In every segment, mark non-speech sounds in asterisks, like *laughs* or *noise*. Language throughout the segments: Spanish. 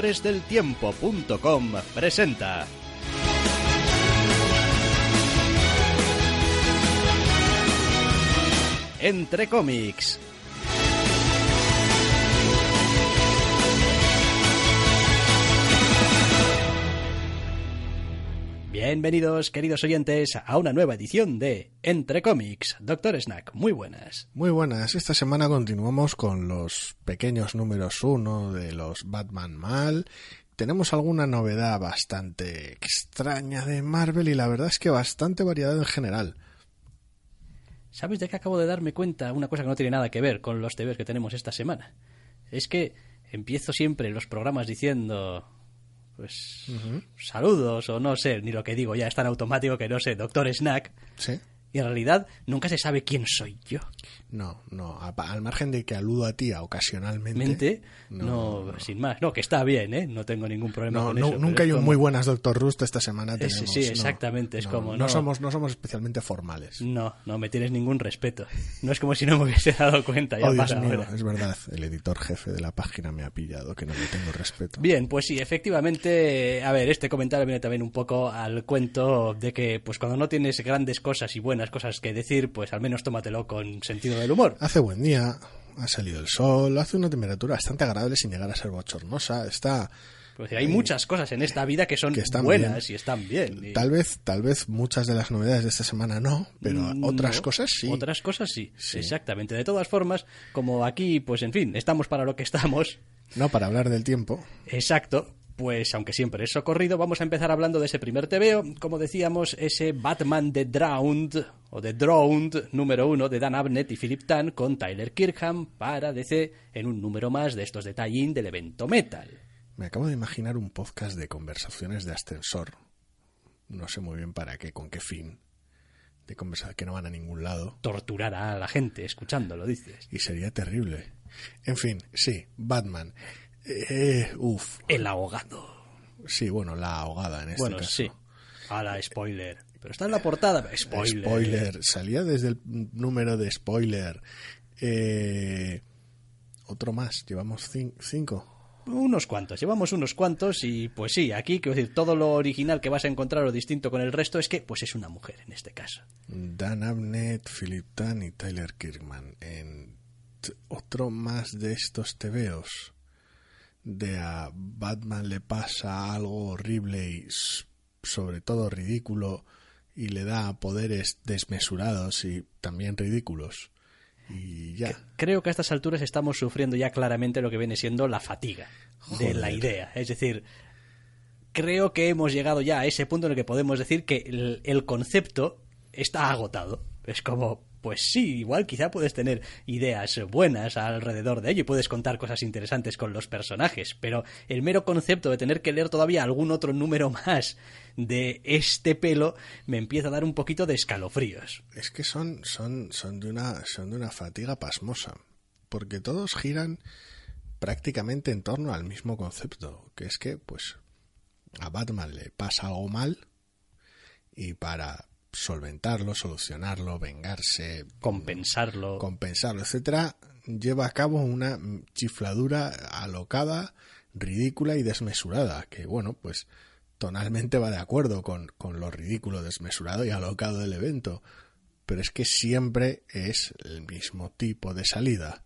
Doctoresdeltiempo.com presenta Entre cómics. Bienvenidos, queridos oyentes, a una nueva edición de Entre cómics. Doctor Snack, muy buenas. Muy buenas. Esta semana continuamos con los pequeños números uno de los Batman Mal. Tenemos alguna novedad bastante extraña de Marvel y la verdad es que bastante variedad en general. ¿Sabes de qué acabo de darme cuenta? Una cosa que no tiene nada que ver con los TVs que tenemos esta semana. Es que empiezo siempre los programas diciendo pues saludos o no sé, ni lo que digo ya es tan automático que no sé, doctor Snack. Sí. Y en realidad nunca se sabe quién soy yo. No, no, a- al margen de que aludo a ti ocasionalmente. Mente, No, no, sin más. No, que está bien, ¿eh? No tengo ningún problema No, con eso. nunca es hay un como- muy buenas Doctor Rust esta semana Es- tenemos. sí, no, exactamente, es como, no somos no somos especialmente formales. No, no me tienes ningún respeto. No es como si no me hubiese dado cuenta. Ya Oh, Dios mío, es verdad, el editor jefe de la página me ha pillado que no le tengo respeto. Bien, pues sí, efectivamente, a ver, este comentario viene también un poco al cuento de que, pues cuando no tienes grandes cosas y buenas cosas que decir, pues al menos tómatelo con sentido del humor. Hace buen día, ha salido el sol, hace una temperatura bastante agradable sin llegar a ser bochornosa, está Pues hay muchas cosas en esta vida que son Que están buenas bien. y están bien. y- Tal vez, tal vez muchas de las novedades de esta semana no, pero Mm, otras no, cosas sí. Otras cosas sí, Sí. exactamente. De todas formas, como aquí, pues en fin, estamos para lo que estamos, No para hablar del tiempo. Exacto. Pues aunque siempre es socorrido, vamos a empezar hablando de ese primer TVO, como decíamos, ese Batman The Drowned, o The Drowned número uno de Dan Abnett y Philip Tan con Tyler Kirkham para DC en un número más de estos detalles del evento Metal. Me acabo de imaginar un podcast de conversaciones de ascensor. No sé muy bien para qué, con qué fin. De conversaciones que no van a ningún lado. Torturar a la gente escuchándolo, dices. Y sería terrible. En fin, sí, Batman. Eh, uf. El ahogado. Sí, bueno, la ahogada en este bueno, caso. sí. A la spoiler. Pero está en la portada. Spoiler. Spoiler. Salía desde el número de spoiler. Eh, otro más. Llevamos cin- cinco. Unos cuantos, llevamos unos cuantos y pues sí, aquí quiero decir, todo lo original que vas a encontrar o distinto con el resto es que pues es una mujer en este caso. Dan Abnett, Philip Tan y Tyler Kirkman. En otro más de estos tebeos. De a Batman le pasa algo horrible y sobre todo ridículo y le da poderes desmesurados y también ridículos. Y ya. Creo que a estas alturas estamos sufriendo ya claramente lo que viene siendo la fatiga de la idea. Es decir, creo que hemos llegado ya a ese punto en el que podemos decir que el, el concepto está agotado. Es como, pues sí, igual quizá puedes tener ideas buenas alrededor de ello y puedes contar cosas interesantes con los personajes, pero el mero concepto de tener que leer todavía algún otro número más de este pelo me empieza a dar un poquito de escalofríos. Es que son, son, son, de una, son de una fatiga pasmosa, porque todos giran prácticamente en torno al mismo concepto, que es que, pues, a Batman le pasa algo mal y para solventarlo, solucionarlo, vengarse, Compensarlo. compensarlo, etcétera, lleva a cabo una chifladura alocada, ridícula y desmesurada, que bueno, pues tonalmente va de acuerdo con, con lo ridículo, desmesurado y alocado del evento, pero es que siempre es el mismo tipo de salida.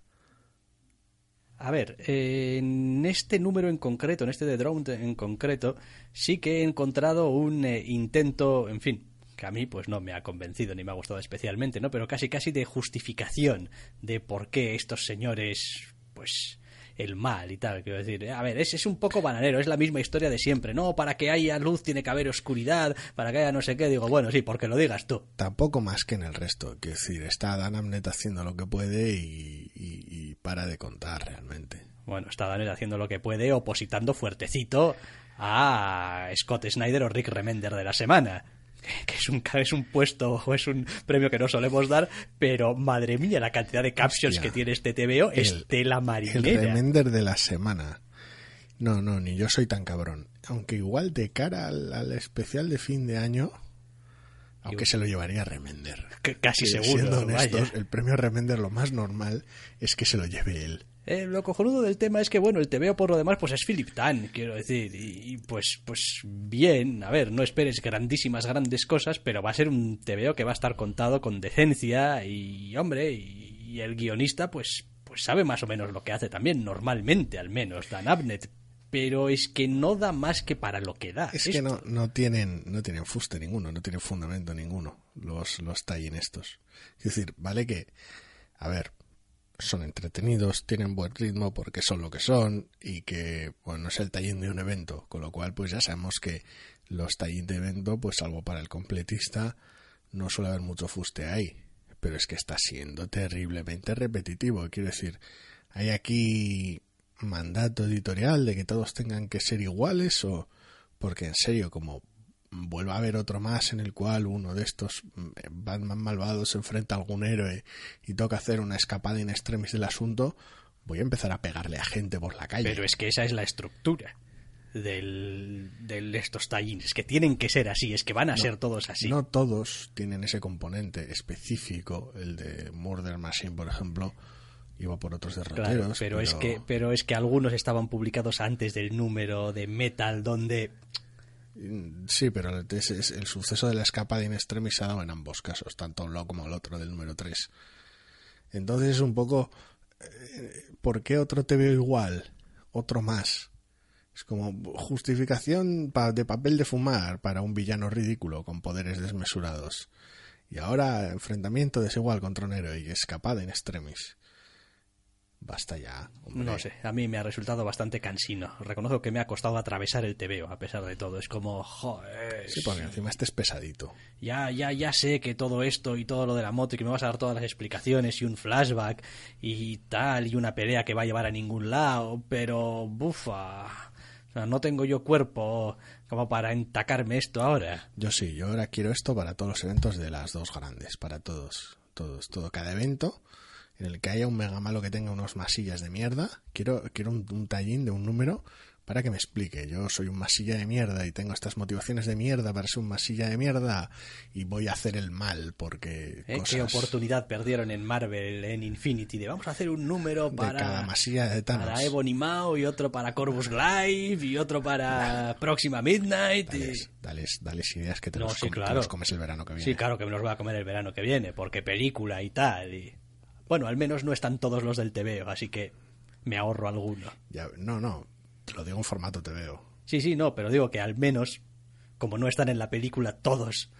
A ver, eh, en este número en concreto, en este de Drowned en concreto, sí que he encontrado un eh, intento, en fin, que a mí pues no me ha convencido ni me ha gustado especialmente, ¿no? Pero casi casi de justificación de por qué estos señores, pues el mal y tal. Quiero decir, a ver, es, es un poco bananero, es la misma historia de siempre. No, para que haya luz tiene que haber oscuridad, para que haya no sé qué. Digo, bueno, sí, porque lo digas tú. Tampoco más que en el resto. Quiero decir, está Dan Amnet haciendo lo que puede y, y- y para de contar realmente. Bueno, está Daniel haciendo lo que puede, opositando fuertecito a Scott Snyder o Rick Remender de la semana. *laughs* Que es un, es un puesto o es un premio que no solemos dar, pero madre mía, la cantidad de captions Hostia. que tiene este TVO es El- tela El marinera. remender de la semana. No, no, ni yo soy tan cabrón. Aunque igual de cara al, al especial de fin de año, aunque se lo llevaría Remender. C- Casi seguro. Siendo honestos, vaya. el premio Remender lo más normal es que se lo lleve él. Eh, lo cojonudo del tema es que, bueno, el TVO por lo demás, pues es Philip Tan, quiero decir. Y, y, pues, pues bien, a ver, no esperes grandísimas, grandes cosas, pero va a ser un TVO que va a estar contado con decencia y, hombre, y, y el guionista, pues, pues sabe más o menos lo que hace también, normalmente al menos, Dan Abnett. Pero es que no da más que para lo que da. Es esto. que no, no tienen, no tienen fuste ninguno, no tienen fundamento ninguno los, los tie-in estos. Es decir, vale que, a ver, son entretenidos, tienen buen ritmo porque son lo que son y que, bueno, no es el tie-in de un evento, con lo cual pues ya sabemos que los tie-in de evento, pues salvo para el completista, no suele haber mucho fuste ahí. Pero es que está siendo terriblemente repetitivo, quiero decir, hay aquí mandato editorial de que todos tengan que ser iguales o porque en serio como vuelva a haber otro más en el cual uno de estos mm, Batman malvados se enfrenta a algún héroe y toca hacer una escapada in extremis del asunto, voy a empezar a pegarle a gente por la calle. Pero es que esa es la estructura del, de estos tallines, que tienen que ser así, es que van a ser todos así. No todos tienen ese componente específico, el de Murder Machine, por ejemplo, iba por otros derroteros. Claro, pero, es que pero es que algunos estaban publicados antes del número de Metal donde Sí, pero es- es- el suceso de la escapada in extremis se ha dado en ambos casos, tanto un lado como el otro del número 3. Entonces es un poco... eh, ¿Por qué otro te veo igual? Otro más. Es como justificación de papel de fumar para un villano ridículo con poderes desmesurados. Y ahora enfrentamiento desigual contra un héroe y escapada in extremis. Basta ya. hombre. no sé, a mí me ha resultado bastante cansino. Reconozco que me ha costado atravesar el TVO a pesar de todo. Es como, joder, Sí, porque encima este es pesadito. ya, ya, ya sé que todo esto y todo lo de la moto y que me vas a dar todas las explicaciones y un flashback y tal y una pelea que va a llevar a ningún lado, pero bufa. O sea, no tengo yo cuerpo como para entacarme esto ahora. Yo sí, yo ahora quiero esto para todos los eventos de las dos grandes, para todos, todos, todo, cada evento en el que haya un mega malo que tenga unos masillas de mierda, quiero, quiero un, un tallín de un número para que me explique. Yo soy un masilla de mierda y tengo estas motivaciones de mierda para ser un masilla de mierda y voy a hacer el mal porque ¿Eh? cosas ¿Qué oportunidad perdieron en Marvel, en Infinity? De vamos a hacer un número de para, cada masilla de Thanos. para Ebony Mao y otro para Corvus Glaive y otro para Próxima Midnight. y- Dales, dales, dales ideas que te, No, los, sí, com- te claro. los comes el verano que viene. Sí, claro que me los voy a comer el verano que viene, porque película y tal. Y... Bueno, al menos no están todos los del TVO, así que me ahorro alguno. Ya- no, no, te lo digo en formato te veo. Sí, sí, no, pero digo que al menos, como no están en la película todos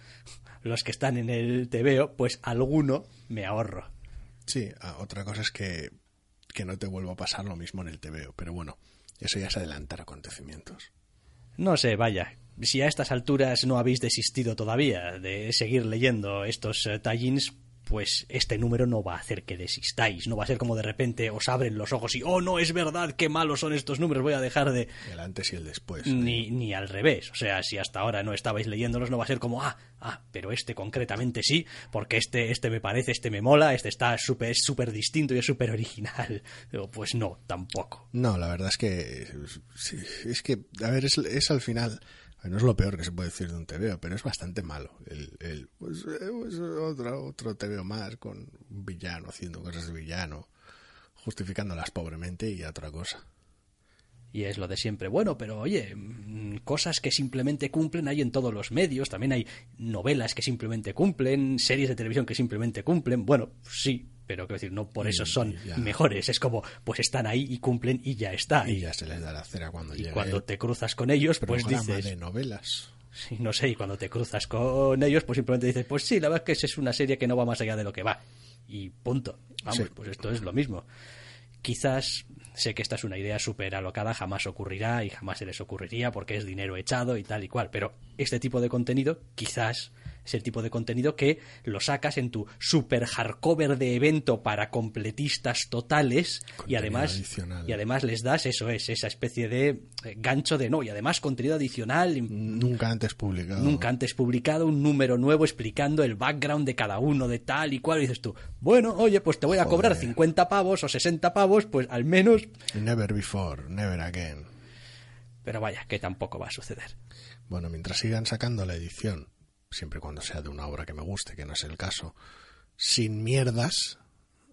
los que están en el TVO, pues alguno me ahorro. Sí, ah, otra cosa es que, que no te vuelva a pasar lo mismo en el TVO, pero bueno, eso ya es adelantar acontecimientos. No sé, vaya. Si a estas alturas no habéis desistido todavía de seguir leyendo estos eh, tie-ins, pues este número no va a hacer que desistáis. No va a ser como de repente os abren los ojos y, oh, no, es verdad, qué malos son estos números, voy a dejar de... El antes y el después. Ni, ni al revés. O sea, si hasta ahora no estabais leyéndolos, no va a ser como, ah, ah, pero este concretamente sí, porque este, este me parece, este me mola, este está súper, es súper distinto y es súper original. Digo, pues no, tampoco. No, la verdad es que es que, a ver, es, es al final, no es lo peor que se puede decir de un TVO, pero es bastante malo. El, el pues, eh, pues, otro, otro TVO más con un villano haciendo cosas de villano, justificándolas pobremente y otra cosa. Y es lo de siempre. Bueno, pero oye, cosas que simplemente cumplen hay en todos los medios. También hay novelas que simplemente cumplen, series de televisión que simplemente cumplen. Bueno, sí, pero quiero decir, no por eso Y- son ya. mejores. Es como, pues están ahí y cumplen y ya está. Y ya se les da la cera cuando y llegue cuando el te cruzas con ellos, pues dices, de novelas. Sí, no sé, y cuando te cruzas con ellos, pues simplemente dices, pues sí, la verdad es que esa es una serie que no va más allá de lo que va. Y punto. Vamos, Sí. pues esto es lo mismo. quizás sé que esta es una idea súper alocada, jamás ocurrirá y jamás se les ocurriría porque es dinero echado y tal y cual, pero este tipo de contenido quizás es el tipo de contenido que lo sacas en tu super hardcover de evento para completistas totales y además adicional. y además les das eso es esa especie de eh, gancho de no y además contenido adicional Nunca antes publicado. nunca antes publicado un número nuevo explicando el background de cada uno de tal y cual y dices tú bueno oye pues te voy a cobrar Joder. 50 pavos o 60 pavos pues al menos Never before, never again. pero vaya que tampoco va a suceder Bueno, mientras sigan sacando la edición, siempre y cuando sea de una obra que me guste, que no es el caso, sin mierdas,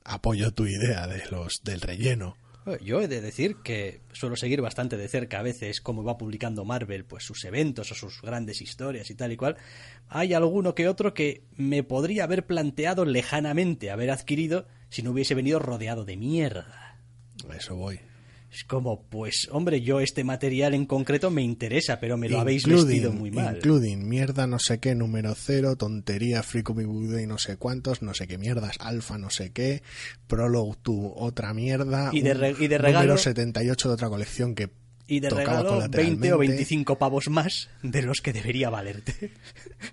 apoyo tu idea de los del relleno. Yo he de decir que suelo seguir bastante de cerca a veces cómo va publicando Marvel pues sus eventos o sus grandes historias y tal y cual. Hay alguno que otro que me podría haber planteado lejanamente haber adquirido si no hubiese venido rodeado de mierda. A eso voy. Es como, pues, hombre, yo este material en concreto me interesa, pero me lo habéis vestido muy mal. Including mierda no sé qué, número cero, tontería, Free Comic Book Day no sé cuántos, no sé qué mierdas, alfa no sé qué, Prologue tu otra mierda, Y de re- y de regalo- número 78 de otra colección que Y de regalo 20 o colateralmente. 25 pavos más de los que debería valerte. *laughs*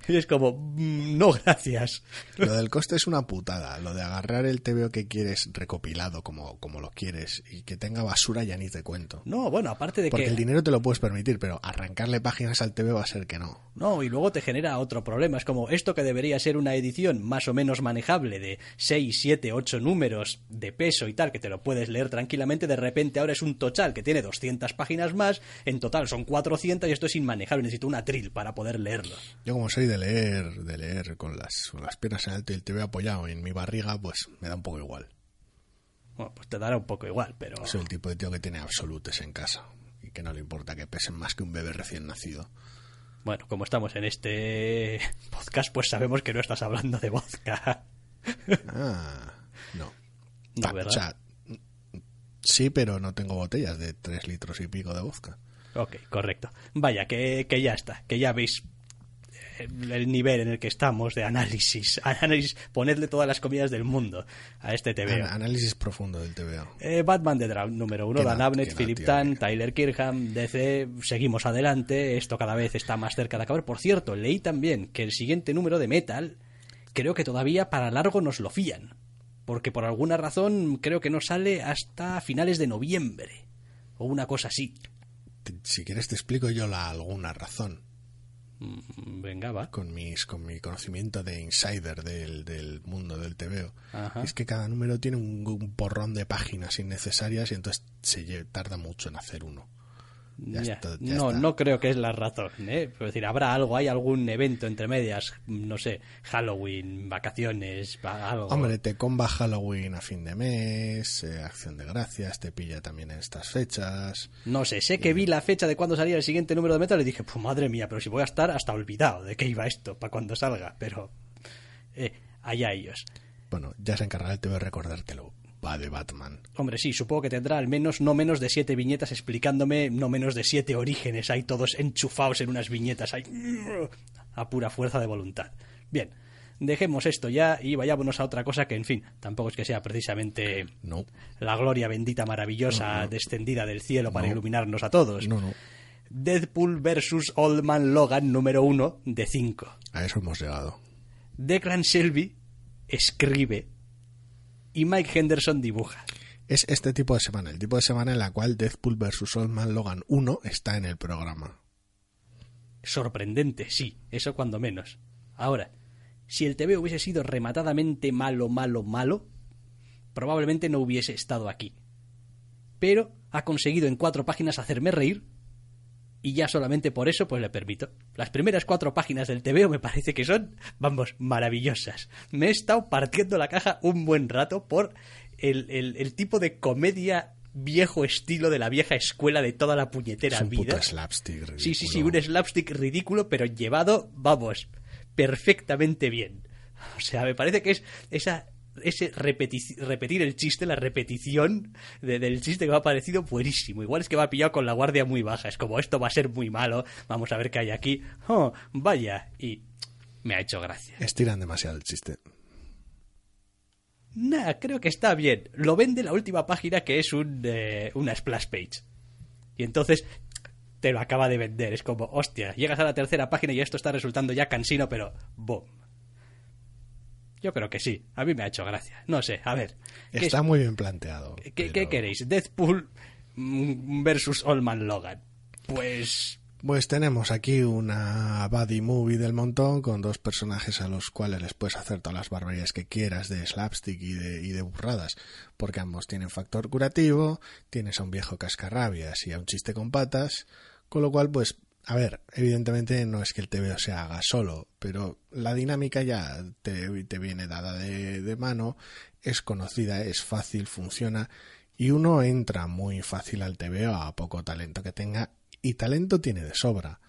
Y es como, mm, no, gracias. Lo del coste es una putada. Lo de agarrar el TVO que quieres recopilado como, como lo quieres y que tenga basura ya ni te cuento. No, bueno, aparte de Porque que... el dinero te lo puedes permitir, pero arrancarle páginas al TV va a ser que no. No, y luego te genera otro problema. Es como esto que debería ser una edición más o menos manejable de 6, 7, 8 números de peso y tal, que te lo puedes leer tranquilamente, de repente ahora es un tochal que tiene 200 páginas más, en total son 400 y esto es inmanejable. Necesito una tril para poder leerlo. Yo como soy de leer, de leer con las, con las piernas en alto y el TV apoyado en mi barriga, pues me da un poco igual. Bueno, pues te dará un poco igual, pero... Soy el tipo de tío que tiene absolutes en casa y que no le importa que pesen más que un bebé recién nacido. Bueno, como estamos en este *laughs* podcast, pues sabemos que no estás hablando de vodka. Ah, no. No, ¿verdad? o sea, sí, pero no tengo botellas de tres litros y pico de vodka. Ok, correcto. Vaya, que, que ya está, que ya veis eh, el nivel en el que estamos de análisis. *laughs* Análisis, ponedle todas las comidas del mundo a este TVO. An- análisis profundo del TVO. Eh, Batman de Draft número uno, Dan Abnett, Philip Tan, Tyler Kirkham, DC, seguimos adelante, esto cada vez está más cerca de acabar. Por cierto, leí también que el siguiente número de Metal, creo que todavía para largo nos lo fían, porque por alguna razón creo que no sale hasta finales de noviembre, o una cosa así. Si quieres te explico yo la alguna razón Mm, Venga, va. con mis con mi conocimiento de insider del, del mundo del TVO. Ajá. Es que cada número tiene un, un porrón de páginas innecesarias y entonces se tarda mucho en hacer uno. Ya Ya. está, ya no, está. no creo que es la razón. ¿eh? Es decir, habrá algo, hay algún evento entre medias, no sé, Halloween, vacaciones, va- algo. Hombre, te comba Halloween a fin de mes, eh, Acción de Gracias, te pilla también en estas fechas. No sé, sé que vi la fecha de cuando salía el siguiente número de Metal y dije, pues madre mía, pero si voy a estar hasta olvidado de que iba esto para cuando salga, pero eh, allá ellos. Bueno, ya se encargará el TVO de recordártelo. Va de Batman. Hombre, sí, supongo que tendrá al menos no menos de siete viñetas explicándome no menos de siete orígenes, ahí todos enchufados en unas viñetas, ahí a pura fuerza de voluntad. Bien, dejemos esto ya y vayámonos a otra cosa que, en fin, tampoco es que sea precisamente No, la gloria bendita maravillosa descendida del cielo para No. iluminarnos a todos. no, no. Deadpool vs. Old Man Logan número uno de 5. A eso hemos llegado. Declan Shelby escribe y Mike Henderson dibuja. Es este tipo de semana, el tipo de semana en la cual Deadpool vs. Old Man Logan 1 está en el programa. Sorprendente, sí, eso cuando menos. Ahora, si el TV hubiese sido rematadamente malo, malo, malo, probablemente no hubiese estado aquí. Pero ha conseguido en cuatro páginas hacerme reír y ya solamente por eso pues le permito. Las primeras cuatro páginas del TVO me parece que son, vamos, maravillosas. Me he estado partiendo la caja un buen rato por el, el- el tipo de comedia viejo estilo de la vieja escuela de toda la puñetera Es un vida. puto slapstick ridículo. Sí, sí, sí, un slapstick ridículo, pero llevado, vamos, perfectamente bien. O sea, me parece que es esa ese repeti- repetir el chiste, la repetición de- del chiste que me ha parecido buenísimo. Igual es que me ha pillado con la guardia muy baja. Es como, esto va a ser muy malo, vamos a ver qué hay aquí. Oh, vaya, y me ha hecho gracia. Estiran demasiado el chiste. Nah, creo que está bien. Lo vende la última página que es un, eh, una splash page. Y entonces te lo acaba de vender. Es como, hostia, llegas a la tercera página y esto está resultando ya cansino, pero boom. Yo creo que sí. A mí me ha hecho gracia. No sé, a ver. ¿qué Está es- muy bien planteado. ¿Qué, pero- qué queréis? ¿Deathpool mm, versus Allman Logan? Pues Pues tenemos aquí una buddy movie del montón con dos personajes a los cuales les puedes hacer todas las barbaridades que quieras de slapstick y de, y de burradas, porque ambos tienen factor curativo, tienes a un viejo cascarrabias y a un chiste con patas, con lo cual pues, a ver, evidentemente no es que el TVO se haga solo, pero la dinámica ya te, viene dada de, de mano, es conocida, es fácil, funciona y uno entra muy fácil al TVO a poco talento que tenga y talento tiene de sobra.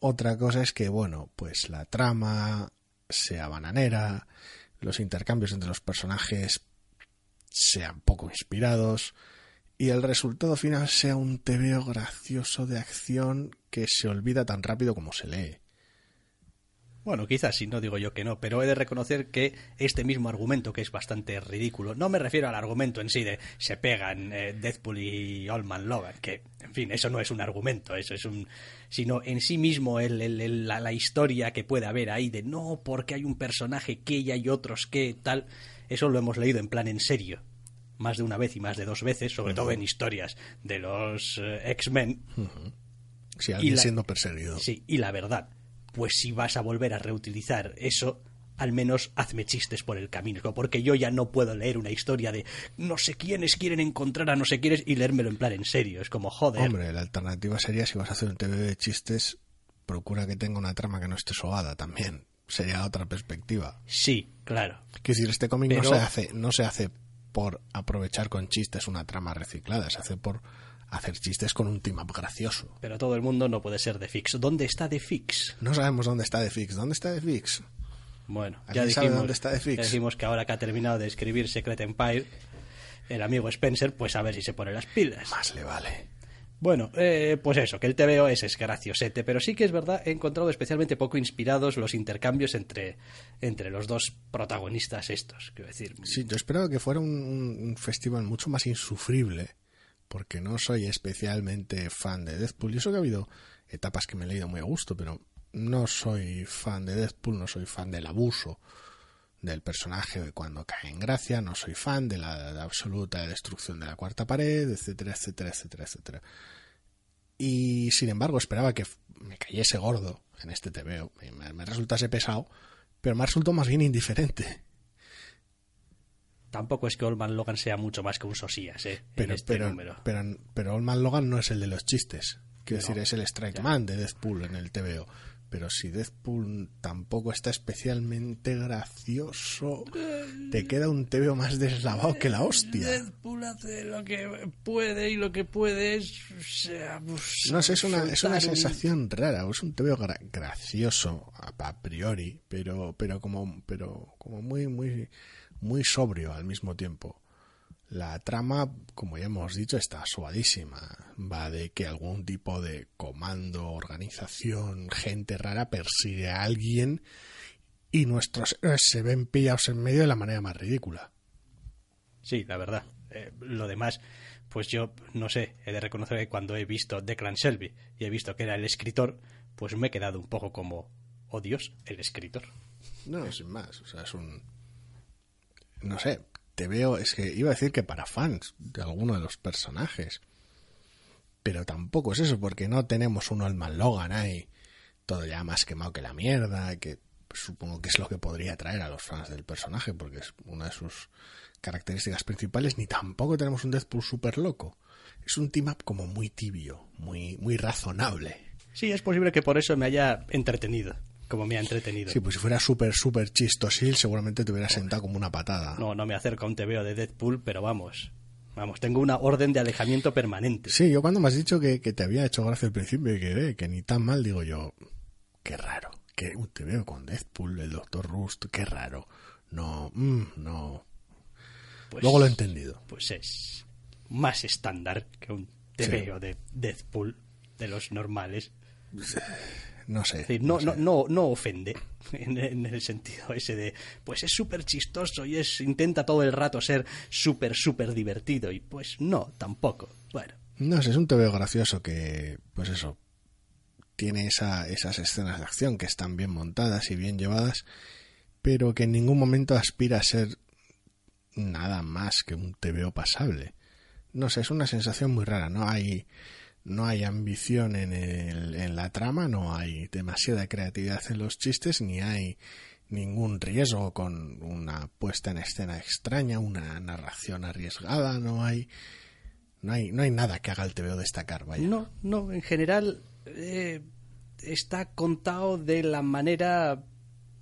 Otra cosa es que, bueno, pues la trama sea bananera, los intercambios entre los personajes sean poco inspirados y el resultado final sea un TVO gracioso de acción que se olvida tan rápido como se lee. Bueno, quizás sí, no digo yo que no, pero he de reconocer que este mismo argumento, que es bastante ridículo, no me refiero al argumento en sí de se pegan eh, Deadpool y Allman Logan, que, en fin, eso no es un argumento, eso es un... sino en sí mismo el, el- el- la, la historia que puede haber ahí de no, porque hay un personaje que y hay otros que tal, eso lo hemos leído en plan en serio, más de una vez y más de dos veces, sobre todo en historias de los eh, X-Men, Si alguien la- siendo perseguido. Sí, y la verdad, pues si vas a volver a reutilizar eso, al menos hazme chistes por el camino, porque yo ya no puedo leer una historia de no sé quiénes quieren encontrar a no sé quiénes y leérmelo en plan en serio. Es como, joder. Hombre, la alternativa sería si vas a hacer un TV de chistes, procura que tenga una trama que no esté sobada también. Sería otra perspectiva. Sí, claro. Que decir, este cómic no se hace, no se hace por aprovechar con chistes una trama reciclada, se hace por hacer chistes con un team up gracioso. Pero todo el mundo no puede ser de Fix. ¿Dónde está de Fix? No sabemos dónde está The Fix. ¿Dónde está The Fix? Bueno, ya ¿Alguien sabe dijimos, dónde está The Fix? ya dijimos que ahora que ha terminado de escribir Secret Empire, el amigo Spencer, pues a ver si se pone las pilas. Más le vale. Bueno, eh, pues eso, que el TVO es, es graciosete, pero sí que es verdad, he encontrado especialmente poco inspirados los intercambios entre, entre los dos protagonistas estos. Quiero decir, Sí, yo esperaba que fuera un festival mucho más insufrible, porque no soy especialmente fan de Deadpool. Y eso que ha habido etapas que me he leído muy a gusto, pero no soy fan de Deadpool, no soy fan del abuso del personaje cuando cae en gracia, no soy fan de la, absoluta destrucción de la cuarta pared, etcétera, etcétera, etcétera, etcétera. Y sin embargo esperaba que me cayese gordo en este TVO, me, me resultase pesado, pero me resultó más bien indiferente. Tampoco es que Olman Logan sea mucho más que un sosías, ¿eh? Pero, en este pero, número. pero, pero Old Man Logan no es el de los chistes. Quiero No, decir, es el Strike ya. Man de Deadpool en el TVO. Pero si Deadpool tampoco está especialmente gracioso, te queda un TVO más deslavado que la hostia. Deadpool hace lo que puede y lo que puede es... o sea, pues, No sé, es una, es una sensación rara. Es un TVO gra- gracioso a, a priori, pero, pero, como, pero como muy, muy, muy sobrio al mismo tiempo. La trama, como ya hemos dicho, está suadísima. Va de que algún tipo de comando, organización, gente rara persigue a alguien y nuestros héroes se ven pillados en medio de la manera más ridícula. Sí, la verdad. Eh, lo demás, pues yo no sé, he de reconocer que cuando he visto Declan Shelby y he visto que era el escritor, pues me he quedado un poco como, oh Dios, el escritor. No, sin más. O sea, es un. No sé, te veo. Es que iba a decir que para fans de alguno de los personajes. Pero tampoco es eso, porque no tenemos un Oldman Logan ahí. Todo ya más quemado que la mierda. Que supongo que es lo que podría atraer a los fans del personaje, porque es una de sus características principales. Ni tampoco tenemos un Deadpool súper loco. Es un team up como muy tibio, muy, muy razonable. Sí, es posible que por eso me haya entretenido, como me ha entretenido. Sí, pues si fuera súper, súper chistosil, seguramente te hubiera sentado como una patada. No, no me acerco a un TVO de Deadpool, pero vamos, vamos, tengo una orden de alejamiento permanente. Sí, yo cuando me has dicho que, que te había hecho gracia al principio y que, eh, que ni tan mal, digo yo, qué raro. Que te veo con Deadpool, el Doctor Rust, qué raro. No, mm, no. Pues- Luego lo he entendido. Pues es más estándar que un TVO de Deadpool, de los normales. *laughs* no sé. Es decir, no, sé. no, no, no ofende *laughs* en, en el sentido ese de, pues es súper chistoso y es intenta todo el rato ser súper, súper divertido. Y pues no, tampoco. Bueno, No sé, es un TVO gracioso que, pues eso, tiene esa, esas escenas de acción que están bien montadas y bien llevadas, pero que en ningún momento aspira a ser nada más que un TVO pasable. No sé, es una sensación muy rara, no hay, no hay ambición en, el, en la trama, no hay demasiada creatividad en los chistes, ni hay ningún riesgo con una puesta en escena extraña, una narración arriesgada, no hay no hay, no hay nada que haga el TVO destacar, vaya. no, no, en general eh, está contado de la manera,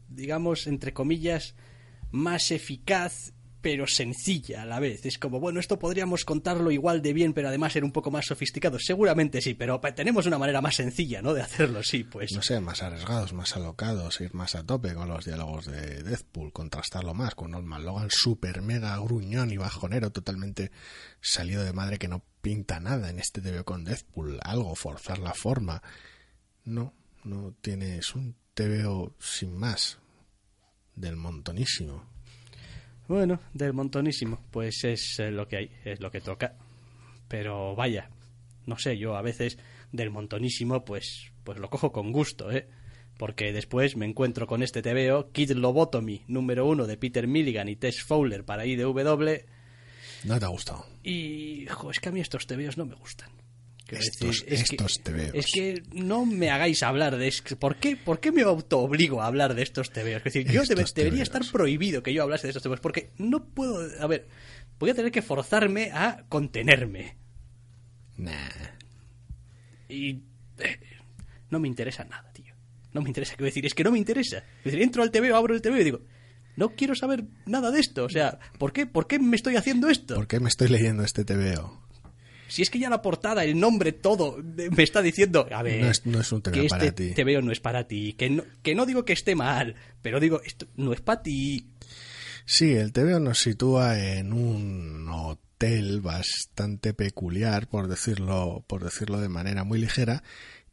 digamos, entre comillas, más eficaz pero sencilla a la vez. Es como, bueno, esto podríamos contarlo igual de bien, pero además ser un poco más sofisticado. Seguramente sí, pero tenemos una manera más sencilla, ¿no? De hacerlo, sí, pues. No sé, más arriesgados, más alocados, ir más a tope con los diálogos de Deadpool, contrastarlo más con Norman Logan super mega gruñón y bajonero, totalmente salido de madre que no pinta nada en este TVO con Deadpool, algo, forzar la forma. No, no tiene, es un TVO sin más, del montonísimo. Bueno, del montonísimo, pues es eh, lo que hay, es lo que toca. Pero vaya, no sé, yo a veces del montonísimo, pues, pues lo cojo con gusto, ¿eh? Porque después me encuentro con este TVO, Kid Lobotomy, número uno de Peter Milligan y Tess Fowler para IDW, ¿No te ha gustado? y jo, es que a mí estos TVOs no me gustan. Estos- es que- estos TVOs. Es que no me hagáis hablar de... ¿Por qué, ¿Por qué me autoobligo a hablar de estos TVOs? Es decir, yo debe- debería estar prohibido que yo hablase de estos TVOs, porque no puedo... A ver, voy a tener que forzarme a contenerme. Nah. Y... eh, no me interesa nada, tío. No me interesa. Quiero decir, es que no me interesa. Es decir, entro al TVO, abro el TVO y digo... No quiero saber nada de esto. O sea, ¿por qué, ¿por qué me estoy haciendo esto? ¿Por qué me estoy leyendo este TVO? Si es que ya la portada, el nombre, todo me está diciendo, a ver, No es- no es un que para este ti. TVO no es para ti, que no, que no digo que esté mal, pero digo, esto no es para ti. Sí, el TVO nos sitúa en un hotel bastante peculiar, por decirlo, por decirlo de manera muy ligera,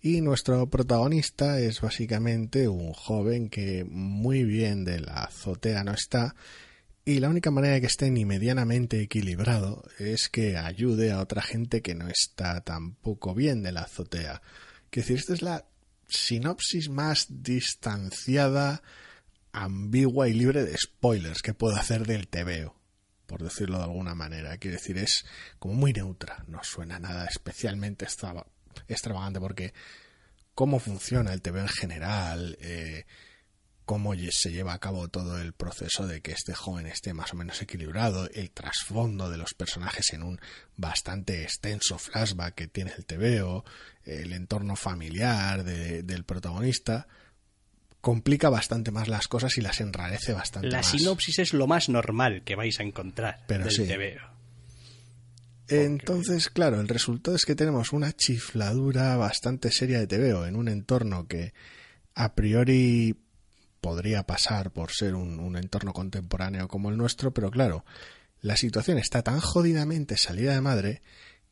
y nuestro protagonista es básicamente un joven que muy bien de la azotea no está, y la única manera de que esté ni medianamente equilibrado es que ayude a otra gente que no está tampoco bien de la azotea. Quiero decir, esta es la sinopsis más distanciada, ambigua y libre de spoilers que puedo hacer del TVO, por decirlo de alguna manera. Quiero decir, es como muy neutra, no suena nada especialmente extrava- extravagante porque cómo funciona el TV en general, eh, cómo se lleva a cabo todo el proceso de que este joven esté más o menos equilibrado, el trasfondo de los personajes en un bastante extenso flashback que tiene el TVO, el entorno familiar de- del protagonista, complica bastante más las cosas y las enrarece bastante La más. sinopsis es lo más normal que vais a encontrar Pero del sí. TVO. Entonces, claro, el resultado es que tenemos una chifladura bastante seria de TVO en un entorno que a priori podría pasar por ser un, entorno contemporáneo como el nuestro, pero claro, la situación está tan jodidamente salida de madre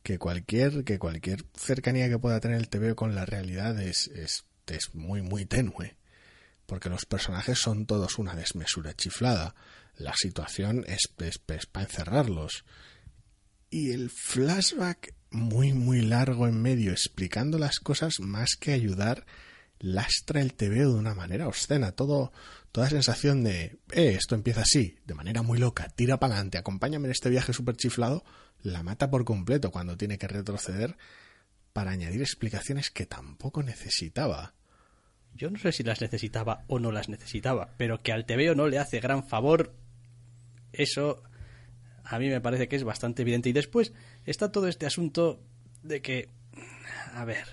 que cualquier, que cualquier cercanía que pueda tener el TVO con la realidad es, es, es muy, muy tenue. Porque los personajes son todos una desmesura chiflada. La situación es, es, es para encerrarlos y el flashback muy muy largo en medio explicando las cosas más que ayudar lastra el TVO de una manera obscena. Todo toda sensación de eh esto empieza así de manera muy loca. Tira para adelante acompáñame en este viaje súper chiflado la mata por completo cuando tiene que retroceder para añadir explicaciones que tampoco necesitaba. Yo no sé si las necesitaba o no las necesitaba, pero que al TVO no le hace gran favor, eso a mí me parece que es bastante evidente. Y después está todo este asunto de que, a ver,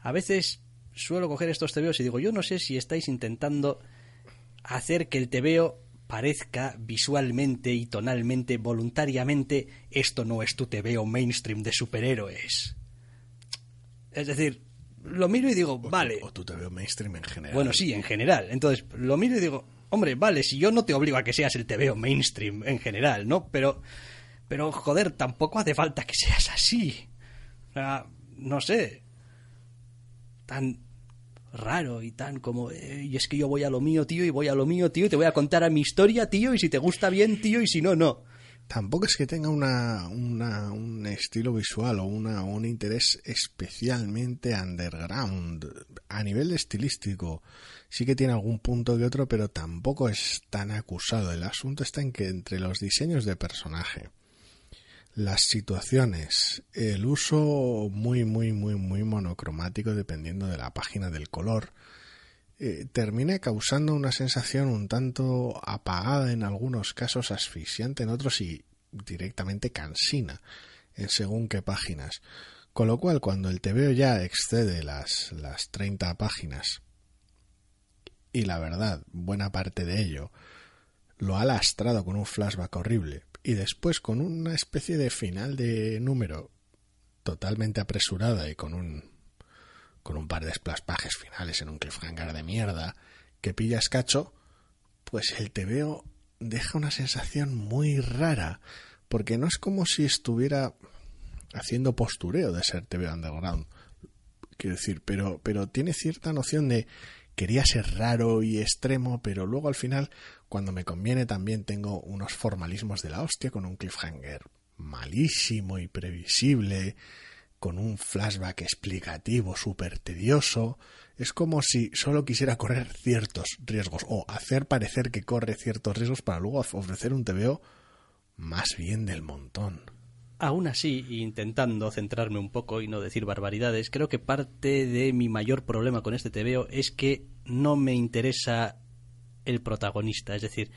a veces suelo coger estos TVOs y digo, yo no sé si estáis intentando hacer que el TVO parezca visualmente y tonalmente, voluntariamente, esto no es tu TVO mainstream de superhéroes. Es decir, lo miro y digo, vale. o tu TVO mainstream en general Bueno, sí, en general. Entonces, lo miro y digo, hombre, vale, si yo no te obligo a que seas el TVO mainstream en general, ¿no? Pero, pero joder, tampoco hace falta que seas así. O sea, no sé. tan raro y tan como eh, y es que yo voy a lo mío tío y voy a lo mío tío y te voy a contar a mi historia tío y si te gusta bien tío y si no no. Tampoco es que tenga una, un estilo visual o una, un interés especialmente underground. A nivel estilístico sí que tiene algún punto que otro pero tampoco es tan acusado. El asunto está en que entre los diseños de personaje las situaciones, el uso muy, muy, muy, muy monocromático dependiendo de la página del color, eh, termina causando una sensación un tanto apagada en algunos casos, asfixiante en otros y directamente cansina en según qué páginas. Con lo cual, cuando el TVO ya excede las, las 30 páginas, y la verdad, buena parte de ello, lo ha lastrado con un flashback horrible, y después con una especie de final de número totalmente apresurada y con un con un par de splaspajes finales en un cliffhanger de mierda que pillas cacho, pues el TVO deja una sensación muy rara, porque no es como si estuviera haciendo postureo de ser TV Underground, quiero decir, pero, pero tiene cierta noción de quería ser raro y extremo, pero luego al final, cuando me conviene, también tengo unos formalismos de la hostia con un cliffhanger malísimo y previsible, con un flashback explicativo súper tedioso. Es como si solo quisiera correr ciertos riesgos o hacer parecer que corre ciertos riesgos para luego ofrecer un TVO más bien del montón. Aún así, intentando centrarme un poco y no decir barbaridades, creo que parte de mi mayor problema con este TVO es que no me interesa el protagonista. Es decir,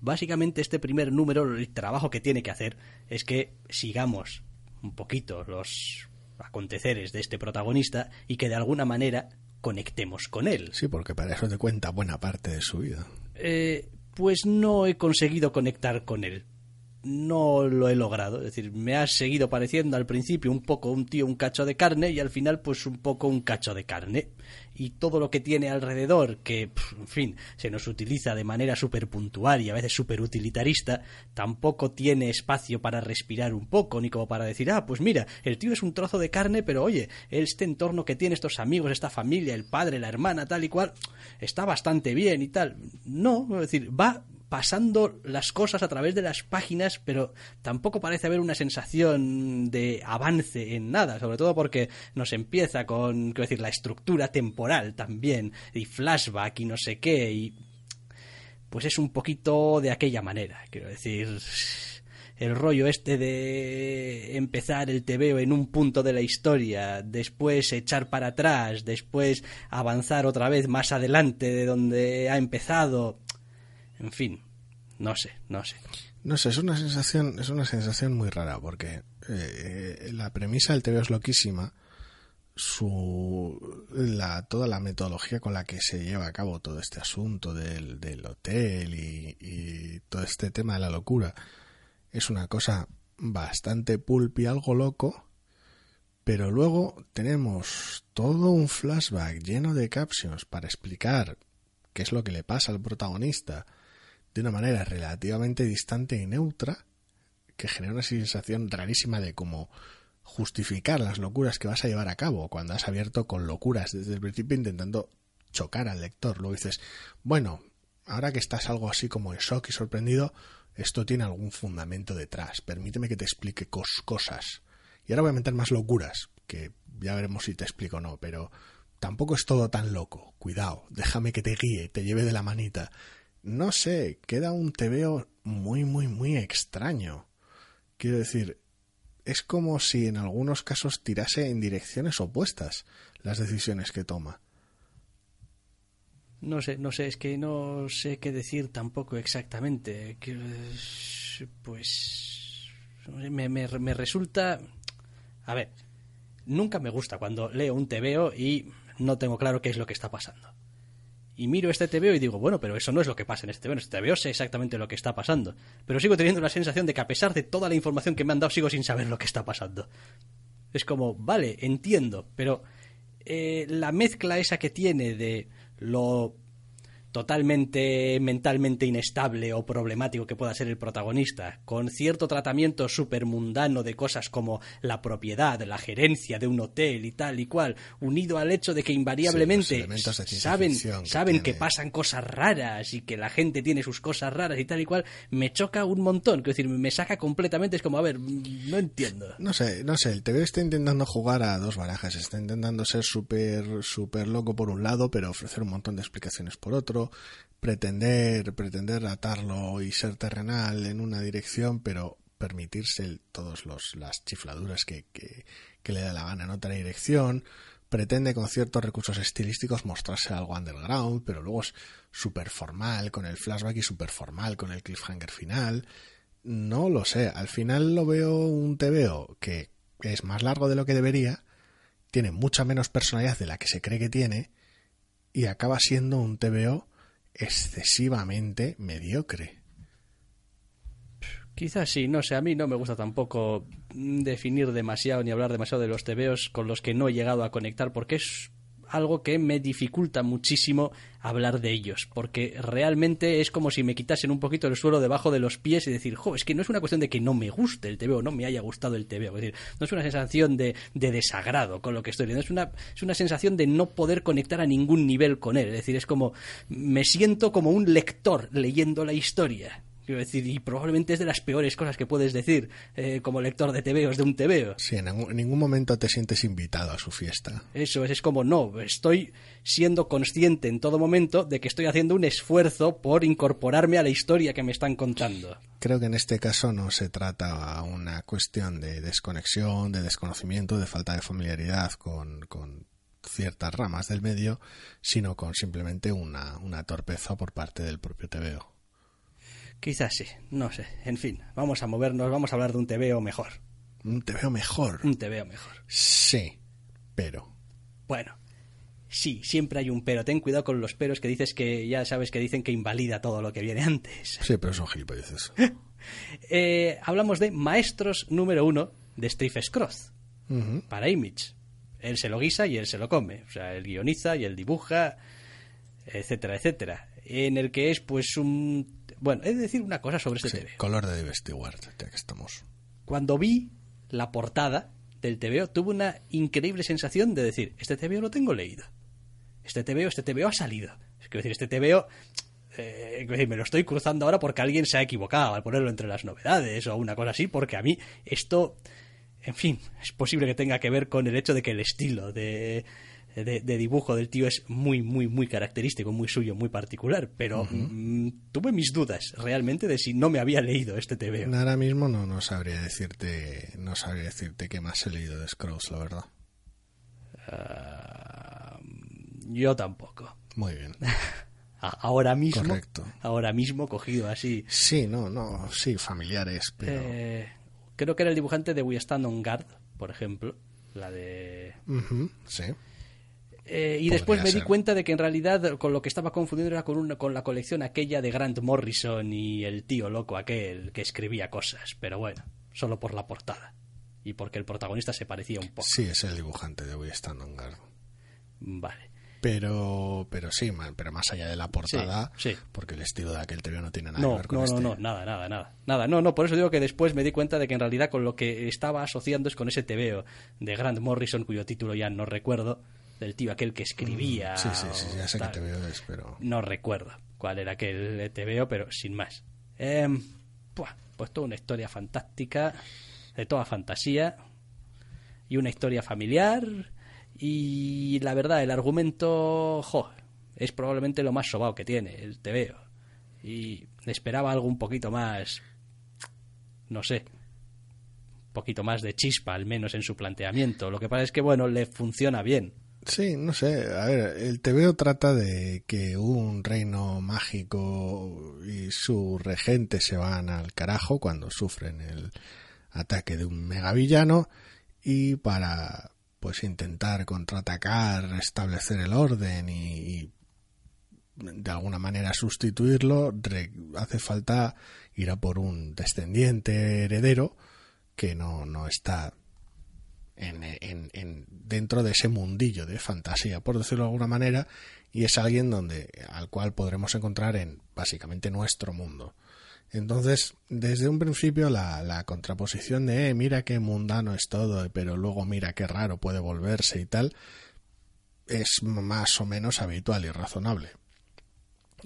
básicamente este primer número, el trabajo que tiene que hacer es que sigamos un poquito los aconteceres de este protagonista y que de alguna manera conectemos con él. Sí, porque para eso te cuenta buena parte de su vida. Eh, pues no he conseguido conectar con él no lo he logrado. Es decir, me ha seguido pareciendo al principio un poco un tío, un cacho de carne y al final pues un poco un cacho de carne. Y todo lo que tiene alrededor, que, en fin, se nos utiliza de manera súper puntual y a veces súper utilitarista, tampoco tiene espacio para respirar un poco, ni como para decir, ah, pues mira, el tío es un trozo de carne, pero oye, este entorno que tiene estos amigos, esta familia, el padre, la hermana, tal y cual, está bastante bien y tal. No, es decir, va pasando las cosas a través de las páginas, pero tampoco parece haber una sensación de avance en nada, sobre todo porque nos empieza con, quiero decir, la estructura temporal también, y flashback y no sé qué, y pues es un poquito de aquella manera, quiero decir, el rollo este de empezar el tebeo en un punto de la historia, después echar para atrás, después avanzar otra vez más adelante de donde ha empezado, en fin, no sé, no sé. No sé, es una sensación, es una sensación muy rara porque eh, la premisa del TV es loquísima. Su, la, toda la metodología con la que se lleva a cabo todo este asunto del, del hotel y, y todo este tema de la locura es una cosa bastante pulp y algo loco, pero luego tenemos todo un flashback lleno de captions para explicar qué es lo que le pasa al protagonista de una manera relativamente distante y neutra, que genera una sensación rarísima de cómo justificar las locuras que vas a llevar a cabo cuando has abierto con locuras desde el principio intentando chocar al lector. Luego dices, bueno, ahora que estás algo así como en shock y sorprendido, esto tiene algún fundamento detrás. Permíteme que te explique cosas. Y ahora voy a meter más locuras, que ya veremos si te explico o no, pero tampoco es todo tan loco. Cuidado, déjame que te guíe, te lleve de la manita no sé, queda un tebeo muy, muy, muy extraño. Quiero decir, es como si en algunos casos tirase en direcciones opuestas las decisiones que toma. No sé, no sé, es que no sé qué decir tampoco exactamente. Pues me, me, me resulta... A ver, nunca me gusta cuando leo un tebeo y no tengo claro qué es lo que está pasando y miro este TVO y digo, bueno, pero eso no es lo que pasa en este TVO. En este TVO sé exactamente lo que está pasando. Pero sigo teniendo la sensación de que a pesar de toda la información que me han dado, sigo sin saber lo que está pasando. Es como, vale, entiendo, pero eh, la mezcla esa que tiene de lo totalmente mentalmente inestable o problemático que pueda ser el protagonista, con cierto tratamiento supermundano de cosas como la propiedad, la gerencia de un hotel y tal y cual, unido al hecho de que invariablemente saben, que, saben que pasan cosas raras y que la gente tiene sus cosas raras y tal y cual, me choca un montón, quiero decir, me saca completamente, es como, a ver, no entiendo. No sé, no sé, el TV está intentando jugar a dos barajas, está intentando ser súper, súper loco por un lado, pero ofrecer un montón de explicaciones por otro, pretender, pretender atarlo y ser terrenal en una dirección, pero permitirse todas las chifladuras que, que, le da la gana en otra dirección, pretende con ciertos recursos estilísticos mostrarse algo underground, pero luego es súper formal con el flashback y súper formal con el cliffhanger final. No lo sé, al final lo veo un TVO que es más largo de lo que debería, tiene mucha menos personalidad de la que se cree que tiene, y acaba siendo un TVO excesivamente mediocre. Quizás sí, no sé, a mí no me gusta tampoco definir demasiado ni hablar demasiado de los TVOs con los que no he llegado a conectar porque es algo que me dificulta muchísimo hablar de ellos, porque realmente es como si me quitasen un poquito el suelo debajo de los pies y decir, jo, es que no es una cuestión de que no me guste el TV o no me haya gustado el TV, es decir, no es una sensación de, de desagrado con lo que estoy viendo, es una, es una sensación de no poder conectar a ningún nivel con él, es decir, es como, me siento como un lector leyendo la historia, Quiero decir, y probablemente es de las peores cosas que puedes decir eh, como lector de TVOs de un TVO. Sí, en, ningún momento te sientes invitado a su fiesta. Eso es, es como no, estoy siendo consciente en todo momento de que estoy haciendo un esfuerzo por incorporarme a la historia que me están contando. Creo que en este caso no se trata una cuestión de desconexión, de desconocimiento, de falta de familiaridad con, con ciertas ramas del medio, sino con simplemente una, una torpeza por parte del propio TVO. Quizás sí, no sé. En fin, vamos a movernos, vamos a hablar de un TVO mejor. Un TVO mejor. Un TVO mejor. Sí, pero. Bueno, sí, siempre hay un pero. Ten cuidado con los peros que dices que ya sabes que dicen que invalida todo lo que viene antes. Sí, pero son gilipolleces. *laughs* eh, hablamos de Maestros número uno de Steve Scroth para Image. Él se lo guisa y él se lo come. O sea, él guioniza y él dibuja, etcétera, etcétera. En el que es pues un bueno, he de decir una cosa sobre este sí, TV. Color de Dave Stewart, ya que estamos. Cuando vi la portada del TVO, tuve una increíble sensación de decir, este TVO lo tengo leído. Este TVO, este TVO ha salido. Es decir, este TVO eh, me lo estoy cruzando ahora porque alguien se ha equivocado al ponerlo entre las novedades o una cosa así, porque a mí esto, en fin, es posible que tenga que ver con el hecho de que el estilo de, de, dibujo del tío es muy, muy, muy característico, muy suyo, muy particular. Pero mm, tuve mis dudas realmente de si no me había leído este TV. Ahora mismo no, no sabría decirte, no sabría decirte qué más he leído de Scrolls, la verdad. Ah, yo tampoco. Muy bien. *laughs* ahora mismo. Correcto. Ahora mismo cogido así. Sí, no, no, sí, familiares, pero. Eh, creo que era el dibujante de We Stand on Guard, por ejemplo. La de. sí. Eh, y después me di cuenta de que en realidad con lo que estaba confundiendo era con, una, con la colección aquella de Grant Morrison y el tío loco aquel que escribía cosas. Pero bueno, solo por la portada. Y porque el protagonista se parecía un poco. Sí, es el dibujante de We Stand on Guard. Vale. Pero, pero sí, pero más allá de la portada, sí, porque el estilo de aquel TV no tiene nada no, que ver con no, este. No, no, nada, nada, nada. Nada, no, no, por eso digo que después me di cuenta de que en realidad con lo que estaba asociando es con ese TVO de Grant Morrison, cuyo título ya no recuerdo, del tío aquel que escribía. Sí, sí, sí, ya sé que te veo, pero. No recuerdo cuál era aquel te veo, pero sin más. Eh, pues toda una historia fantástica, de toda fantasía, y una historia familiar, y la verdad, el argumento, jo, es probablemente lo más sobao que tiene, el te veo. Y esperaba algo un poquito más, no sé, un poquito más de chispa, al menos en su planteamiento. Lo que pasa es que, bueno, le funciona bien. Sí, no sé. A ver, el TVO trata de que un reino mágico y su regente se van al carajo cuando sufren el ataque de un megavillano y para pues intentar contraatacar, restablecer el orden y, de alguna manera sustituirlo, hace falta ir a por un descendiente heredero que no, no está en, en- en- dentro de ese mundillo de fantasía, por decirlo de alguna manera, y es alguien donde al cual podremos encontrar en básicamente nuestro mundo. Entonces, desde un principio la, la contraposición de eh, mira qué mundano es todo, pero luego mira qué raro puede volverse y tal, es más o menos habitual y razonable.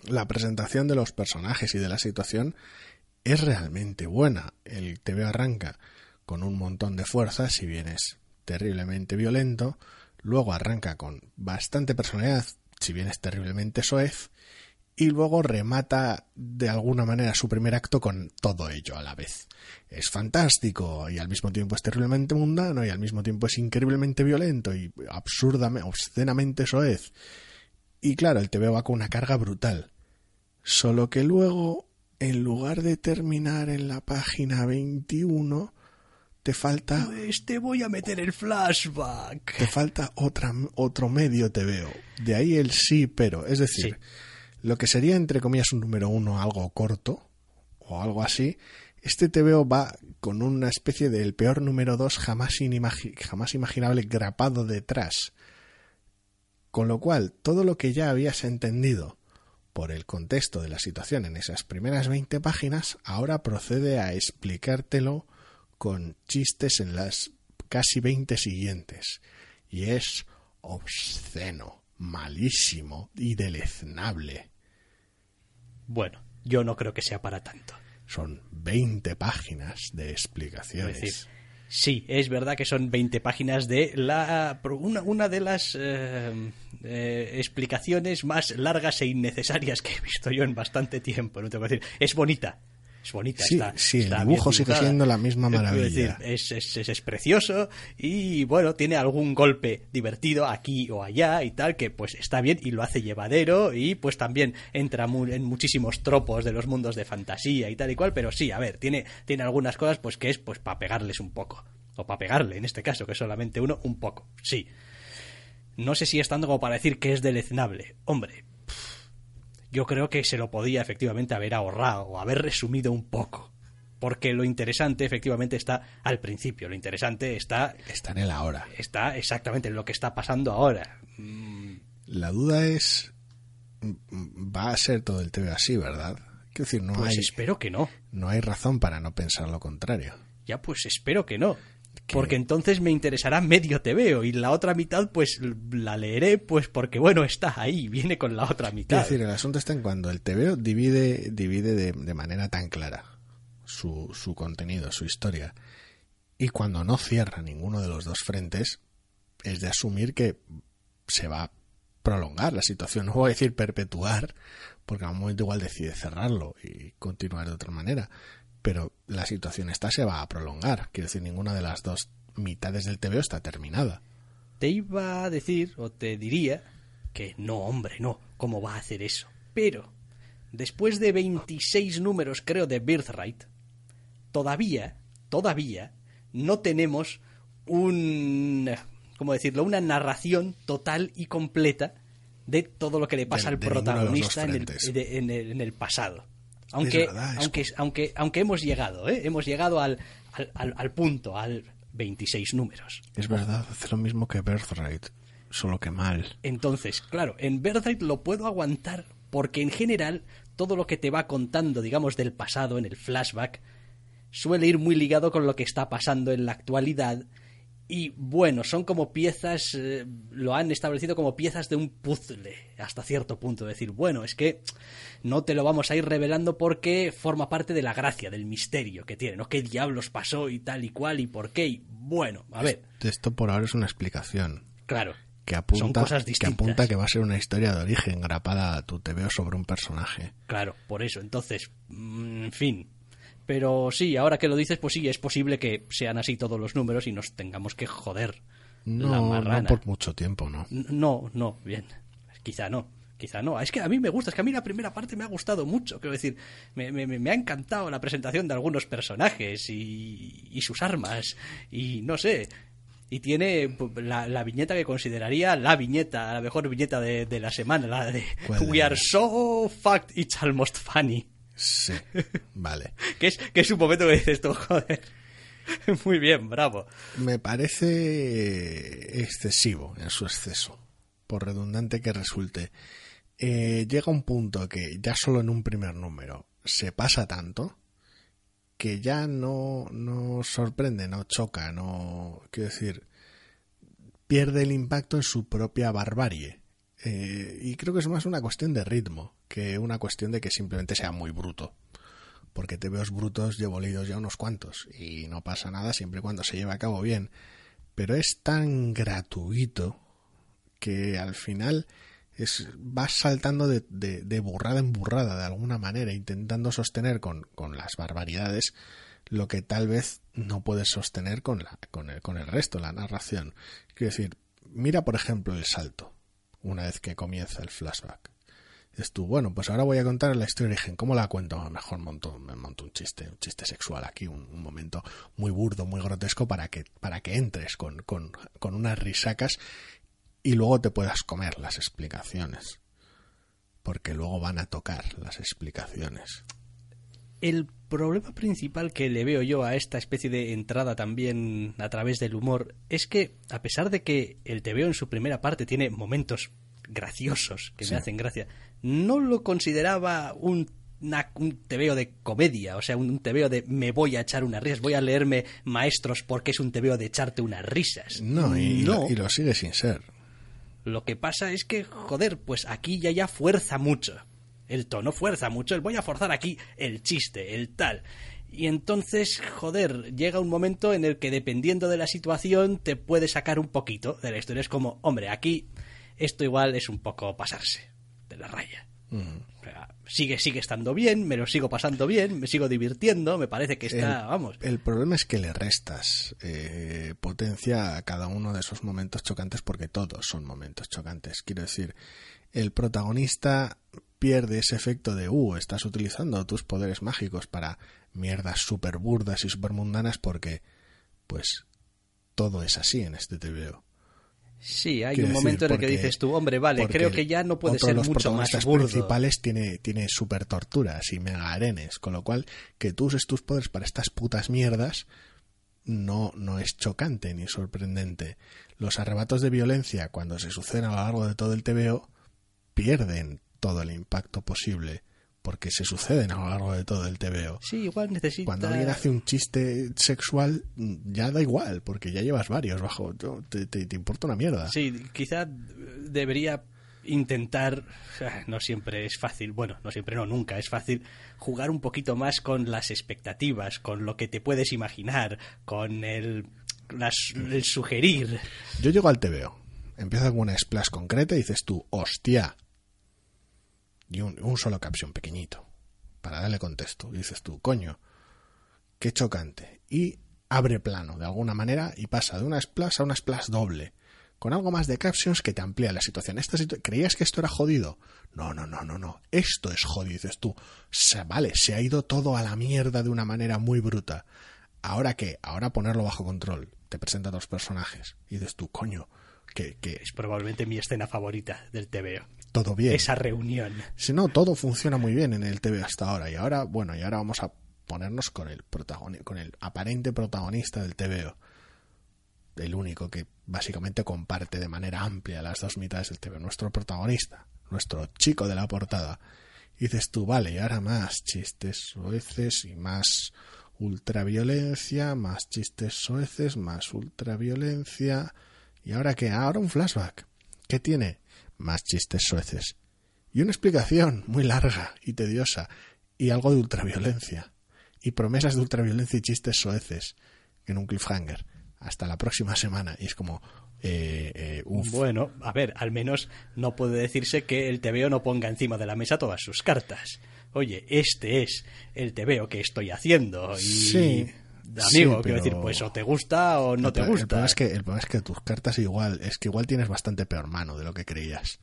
La presentación de los personajes y de la situación es realmente buena. El TV arranca con un montón de fuerza, si bien es terriblemente violento, luego arranca con bastante personalidad, si bien es terriblemente soez, y luego remata de alguna manera su primer acto con todo ello a la vez. Es fantástico y al mismo tiempo es terriblemente mundano y al mismo tiempo es increíblemente violento y absurdamente, obscenamente soez. Y claro, el TV va con una carga brutal. Solo que luego, en lugar de terminar en la página 21, te falta Pues te voy a meter el flashback. te falta otra, otro medio te veo. De ahí el sí, pero. Es decir, Sí. lo que sería, entre comillas, un número uno algo corto o algo así, este te veo va con una especie del peor número dos jamás, inimagi- jamás imaginable grapado detrás. Con lo cual, todo lo que ya habías entendido por el contexto de la situación en esas primeras 20 páginas, ahora procede a explicártelo con chistes en las casi 20 siguientes. Y es obsceno, malísimo y deleznable. Bueno, yo no creo que sea para tanto. Son 20 páginas de Es explicaciones. decir, sí, es verdad que son 20 páginas de la una, una de las eh, eh, explicaciones más largas e innecesarias que he visto yo en bastante tiempo. No tengo que decir, es bonita. Es bonita. Sí, está, sí, el dibujo sigue siendo la misma maravilla. decir, es, es- es- es precioso y bueno, tiene algún golpe divertido aquí o allá y tal, que pues está bien y lo hace llevadero y pues también entra mu- en muchísimos tropos de los mundos de fantasía y tal y cual, pero sí, a ver, tiene, tiene algunas cosas pues que es pues para pegarles un poco, o para pegarle en este caso, que es solamente uno, un poco, sí. No sé si es tanto como para decir que es deleznable. Hombre, yo creo que se lo podía efectivamente haber ahorrado o haber resumido un poco. Porque lo interesante efectivamente está al principio, lo interesante está, Está en el ahora. está exactamente en lo que está pasando ahora. Mm, La duda es. mm, Va a ser todo el TV así, ¿verdad? Quiero decir, no, Pues hay, espero que no. no hay razón para no pensar lo contrario. Ya pues espero que no. Que- Porque entonces me interesará medio TVO y la otra mitad pues la leeré pues porque bueno está ahí, viene con la otra mitad. decir, el asunto está en cuando el TVO divide, divide de, de manera tan clara su, su contenido, su historia, y cuando no cierra ninguno de los dos frentes, es de asumir que se va a prolongar la situación. No voy a decir perpetuar, porque a un momento igual decide cerrarlo y continuar de otra manera, pero la situación esta se va a prolongar. Quiero decir, ninguna de las dos mitades del TVO está terminada. Te iba a decir, o te diría, que no, hombre, no, ¿cómo va a hacer eso? Pero, después de 26 números, creo, de Birthright, todavía, todavía, no tenemos un, ¿cómo decirlo?, una narración total y completa de todo lo que le pasa De- al de protagonista en el, de- en el- en el pasado. Aunque, verdad, es aunque, aunque, aunque hemos llegado, ¿eh? hemos llegado al, al, al- al punto, al 26 números. Es verdad, hace lo mismo que Birthright, solo que mal. Entonces, claro, en Birthright lo puedo aguantar porque en general todo lo que te va contando, digamos, del pasado en el flashback suele ir muy ligado con lo que está pasando en la actualidad y bueno, son como piezas, eh, lo han establecido como piezas de un puzzle hasta cierto punto, decir, bueno, es que no te lo vamos a ir revelando porque forma parte de la gracia, del misterio que tiene, ¿no? ¿Qué diablos pasó y tal y cual y por qué? Y bueno, a ver, Esto por ahora es una explicación claro, que son apunta, cosas que distintas. apunta que va a ser una historia de origen grapada a tu TVO sobre un personaje. Claro, por eso. Entonces, mm, en fin. Pero sí, ahora que lo dices, pues sí, es posible que sean así todos los números y nos tengamos que joder la No, marrana. no por mucho tiempo, ¿no? No, no, bien. Quizá no. Quizá no. Es que a mí me gusta, es que a mí la primera parte me ha gustado mucho. Quiero decir, me, me- me ha encantado la presentación de algunos personajes y, y sus armas. Y no sé. Y tiene pu- la, la viñeta que consideraría la viñeta, la mejor viñeta de, de la semana, la de ¿Cuál We are so fucked, it's almost funny. Sí, *laughs* vale. Que es, que es un momento que dices tú, *laughs* joder. Muy bien, bravo. Me parece excesivo en su exceso, por redundante que resulte. Eh, llega un punto que ya solo en un primer número se pasa tanto que ya no, no sorprende, no choca, no. Quiero decir, pierde el impacto en su propia barbarie. Eh, y creo que es más una cuestión de ritmo que una cuestión de que simplemente sea muy bruto. Porque te veo brutos llevo leídos ya unos cuantos y no pasa nada siempre y cuando se lleve a cabo bien. Pero es tan gratuito que al final es, vas saltando de, de, burrada en burrada de alguna manera, intentando sostener con, con, las barbaridades lo que tal vez no puedes sostener con, la, con, el, con el resto, la narración. Quiero decir, mira por ejemplo el salto, una vez que comienza el flashback. Dices tú, bueno, pues ahora voy a contar la historia de origen. ¿Cómo la cuento? mejor monto, me monto un chiste, un chiste sexual aquí, un, momento muy burdo, muy grotesco para que, para que entres con, con, con unas risacas y luego te puedas comer las explicaciones. Porque luego van a tocar las explicaciones. El problema principal que le veo yo a esta especie de entrada también a través del humor es que, a pesar de que el veo en su primera parte tiene momentos graciosos que me hacen gracia, no lo consideraba un un tebeo de comedia, o sea, un tebeo de me voy a echar unas risas, voy a leerme maestros porque es un tebeo de echarte unas risas. No, y, no. y lo sigue sin ser. Lo que pasa es que, joder, pues aquí ya ya fuerza mucho. El tono fuerza mucho, el voy a forzar aquí el chiste, el tal. Y entonces, joder, llega un momento en el que dependiendo de la situación te puede sacar un poquito de la historia. Es como, hombre, aquí esto igual es un poco pasarse de la raya. Mm sigue, sigue estando bien, me lo sigo pasando bien, me sigo divirtiendo, me parece que está, vamos. El problema es que le restas eh, potencia a cada uno de esos momentos chocantes porque todos son momentos chocantes. Quiero decir, el protagonista pierde ese efecto de, uh, estás utilizando tus poderes mágicos para mierdas super burdas y super mundanas porque, pues, todo es así en este TVO. Sí, hay un momento en el que dices tú, hombre, vale, creo que ya no puede ser mucho más burdo. principales tiene, tiene super torturas y mega arenes, con lo cual que tú uses tus poderes para estas putas mierdas no, no es chocante ni sorprendente. Los arrebatos de violencia, cuando se suceden a lo largo de todo el TVO, pierden todo el impacto posible porque se suceden a lo largo de todo el TVO. Sí, igual necesita... Cuando alguien hace un chiste sexual, ya da igual, porque ya llevas varios bajo. Te, te, importa una mierda. Sí, quizá debería intentar, no siempre es fácil, bueno, no siempre, no, nunca es fácil, jugar un poquito más con las expectativas, con lo que te puedes imaginar, con el, el sugerir. Yo llego al TVO, empieza con una splash concreta y dices tú, hostia, y un, solo caption pequeñito para darle contexto. Y dices tú, coño, qué chocante. Y abre plano de alguna manera y pasa de una splash a una splash doble. Con algo más de captions que te amplía la situación. Esta ¿Creías que esto era jodido? No, no, no, no, no. Esto es jodido, dices tú. Se, vale, se ha ido todo a la mierda de una manera muy bruta. ¿Ahora qué? Ahora ponerlo bajo control. Te presenta dos personajes. Y dices tú, coño, que, que... Es probablemente mi escena favorita del TVO todo bien. Esa reunión. Si no, todo funciona muy bien en el TV hasta ahora. Y ahora, bueno, y ahora vamos a ponernos con el con el aparente protagonista del TVO. El único que básicamente comparte de manera amplia las dos mitades del TV. Nuestro protagonista, nuestro chico de la portada. Y dices tú, vale, y ahora más chistes soeces y más ultraviolencia, más chistes soeces, más ultraviolencia. ¿Y ahora qué? Ahora un flashback. ¿Qué tiene? Más chistes sueces. Y una explicación muy larga y tediosa, y algo de ultraviolencia. Y promesas de ultraviolencia y chistes soeces en un cliffhanger. Hasta la próxima semana. Y es como, eh, eh, Bueno, a ver, al menos no puede decirse que el TVO no ponga encima de la mesa todas sus cartas. Oye, este es el TVO que estoy haciendo. Y... Sí, amigo, quiero decir, pues o te gusta o no te gusta. El problema, es que, el problema es que tus cartas igual, es que igual tienes bastante peor mano de lo que creías.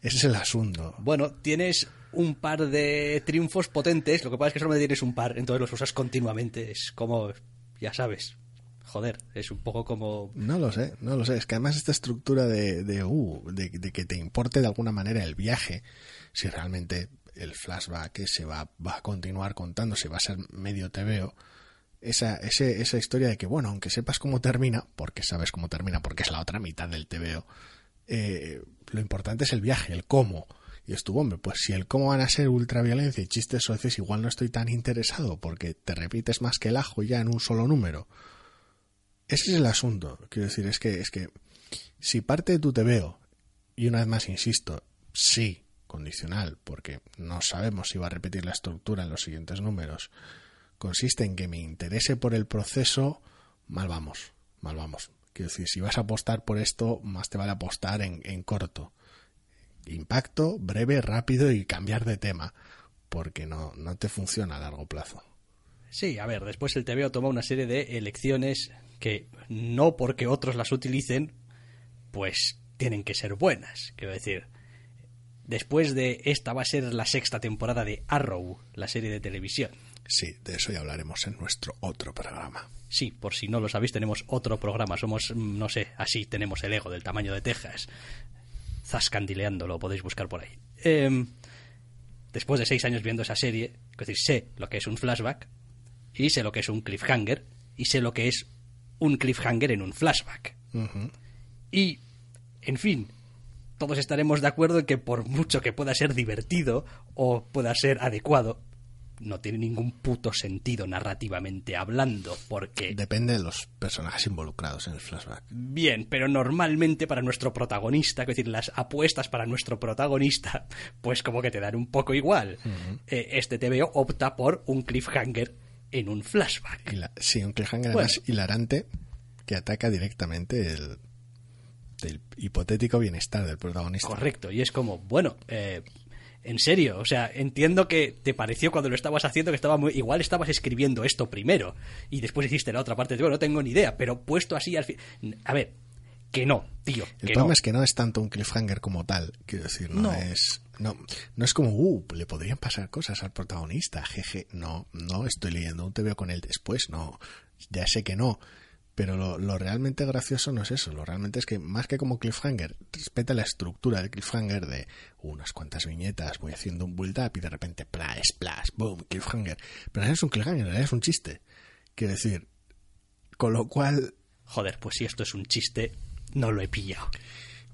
Ese es el asunto. Bueno, tienes un par de triunfos potentes, lo que pasa es que solo me tienes un par, entonces los usas continuamente. Es como, ya sabes, joder, es un poco como... No lo sé, no lo sé. Es que además esta estructura de, de, uh, de, de que te importe de alguna manera el viaje, si realmente el flashback se va, va a continuar contando, si va a ser medio te veo esa, ese, esa historia de que, bueno, aunque sepas cómo termina, porque sabes cómo termina, porque es la otra mitad del TVO, eh, lo importante es el viaje, el cómo. Y estuvo, hombre, pues si el cómo van a ser ultraviolencia y chistes soeces, igual no estoy tan interesado, porque te repites más que el ajo ya en un solo número. Ese es el asunto. Quiero decir, es que, es que si parte de tu TVO, y una vez más insisto, sí, condicional, porque no sabemos si va a repetir la estructura en los siguientes números, consiste en que me interese por el proceso, mal vamos, mal vamos. Quiero decir, si vas a apostar por esto, más te vale apostar en, en corto. Impacto, breve, rápido y cambiar de tema, porque no, no te funciona a largo plazo. Sí, a ver, después el TVO toma una serie de elecciones que no porque otros las utilicen, pues tienen que ser buenas. Quiero decir, después de esta va a ser la sexta temporada de Arrow, la serie de televisión. Sí, de eso ya hablaremos en nuestro otro programa. Sí, por si no lo sabéis, tenemos otro programa. Somos, mm, no sé, así tenemos el ego del tamaño de Texas. Zascandileando, lo podéis buscar por ahí. Em, después de seis años viendo esa serie, es decir, sé lo que es un flashback, y sé lo que es un cliffhanger, y sé lo que es un cliffhanger en un flashback. Y, en fin, todos estaremos de acuerdo en que por mucho que pueda ser divertido o pueda ser adecuado, no tiene ningún puto sentido narrativamente hablando, porque... Depende de los personajes involucrados en el flashback. Bien, pero normalmente para nuestro protagonista, es decir, las apuestas para nuestro protagonista, pues como que te dan un poco igual. Eh, este TVO opta por un cliffhanger en un flashback. sí, un cliffhanger más hilarante que ataca directamente el, hipotético bienestar del protagonista. Correcto, y es como, bueno, eh, en serio, o sea, entiendo que te pareció cuando lo estabas haciendo que estaba muy. Igual estabas escribiendo esto primero y después hiciste la otra parte. Bueno, no tengo ni idea, pero puesto así al fin. A ver, que no, tío. El problema es que no es tanto un cliffhanger como tal. Quiero decir, no, es. No, no es como, uh, le podrían pasar cosas al protagonista, jeje. No, no estoy leyendo un te veo con él después, no. Ya sé que no. Pero lo, realmente gracioso no es eso, lo realmente es que más que como cliffhanger, respeta la estructura del cliffhanger de unas cuantas viñetas, voy haciendo un build up y de repente splash, splash, boom, cliffhanger. Pero no es un cliffhanger, es un chiste. Quiero decir, con lo cual... Joder, pues si esto es un chiste, no lo he pillado.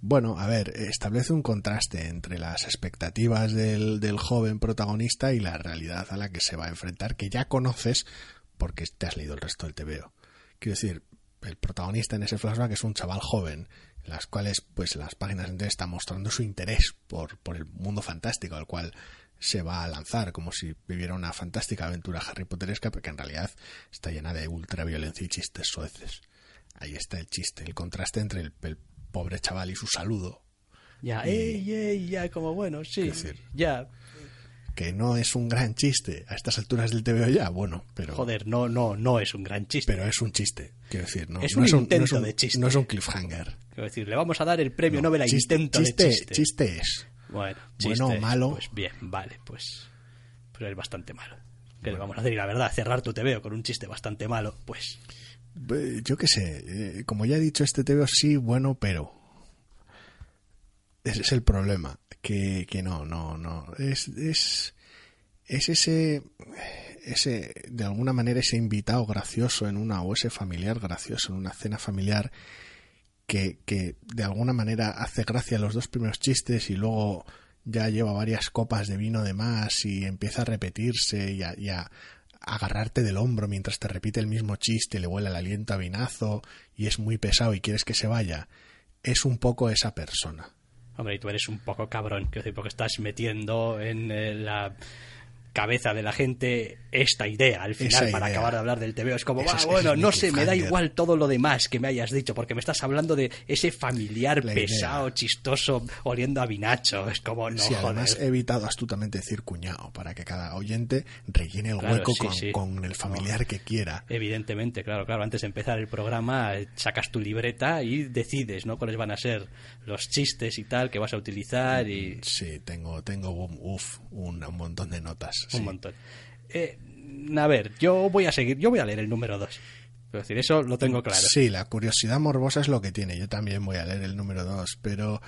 Bueno, a ver, establece un contraste entre las expectativas del, del joven protagonista y la realidad a la que se va a enfrentar, que ya conoces porque te has leído el resto del TVO. Quiero decir, el protagonista en ese flashback es un chaval joven, en las cuales pues las páginas enteras están mostrando su interés por, por el mundo fantástico al cual se va a lanzar, como si viviera una fantástica aventura Harry Potteresca, porque en realidad está llena de ultraviolencia y chistes sueces. Ahí está el chiste, el contraste entre el, pobre chaval y su saludo. Ya, ya, como bueno, sí, decir, ya, que no es un gran chiste a estas alturas del TVO ya, bueno, pero... Joder, no, no, no es un gran chiste. Pero es un chiste, quiero decir, no es un intento de chiste. No es un cliffhanger. Quiero decir, le vamos a dar el premio Nobel a intento chiste, de chiste. Chiste es. Bueno, chiste bueno, malo. Pues bien, vale, pues... Pero es bastante malo. Que le vamos a hacer? Y la verdad, cerrar tu TVO con un chiste bastante malo, pues... Yo qué sé, eh, como ya he dicho, este TVO sí, bueno, pero... Ese es el problema que, que no, no, no. Es, es, es ese, ese, de alguna manera, ese invitado gracioso en una, o ese familiar gracioso en una cena familiar que, que de alguna manera hace gracia los dos primeros chistes y luego ya lleva varias copas de vino de más y empieza a repetirse y a, agarrarte del hombro mientras te repite el mismo chiste, le huele el aliento a vinazo y es muy pesado y quieres que se vaya, es un poco esa persona. Hombre, y tú eres un poco cabrón, quiero decir, porque estás metiendo en eh, la cabeza de la gente esta idea al final para acabar de hablar del TVO. Es como, bueno, no sé, me da igual todo lo demás que me hayas dicho, porque me estás hablando de ese familiar pesado, chistoso, oliendo a vinacho. Es como, no, sí, además he evitado astutamente decir cuñado, para que cada oyente rellene el hueco con, el familiar que quiera. Evidentemente, claro, claro. Antes de empezar el programa, sacas tu libreta y decides, ¿no? Cuáles van a ser los chistes y tal que vas a utilizar. y Sí, tengo, tengo uf, un montón de notas un montón. Eh, a ver, yo voy a seguir, yo voy a leer el número 2. Es decir, eso lo tengo claro. Sí, la curiosidad morbosa es lo que tiene. Yo también voy a leer el número 2, pero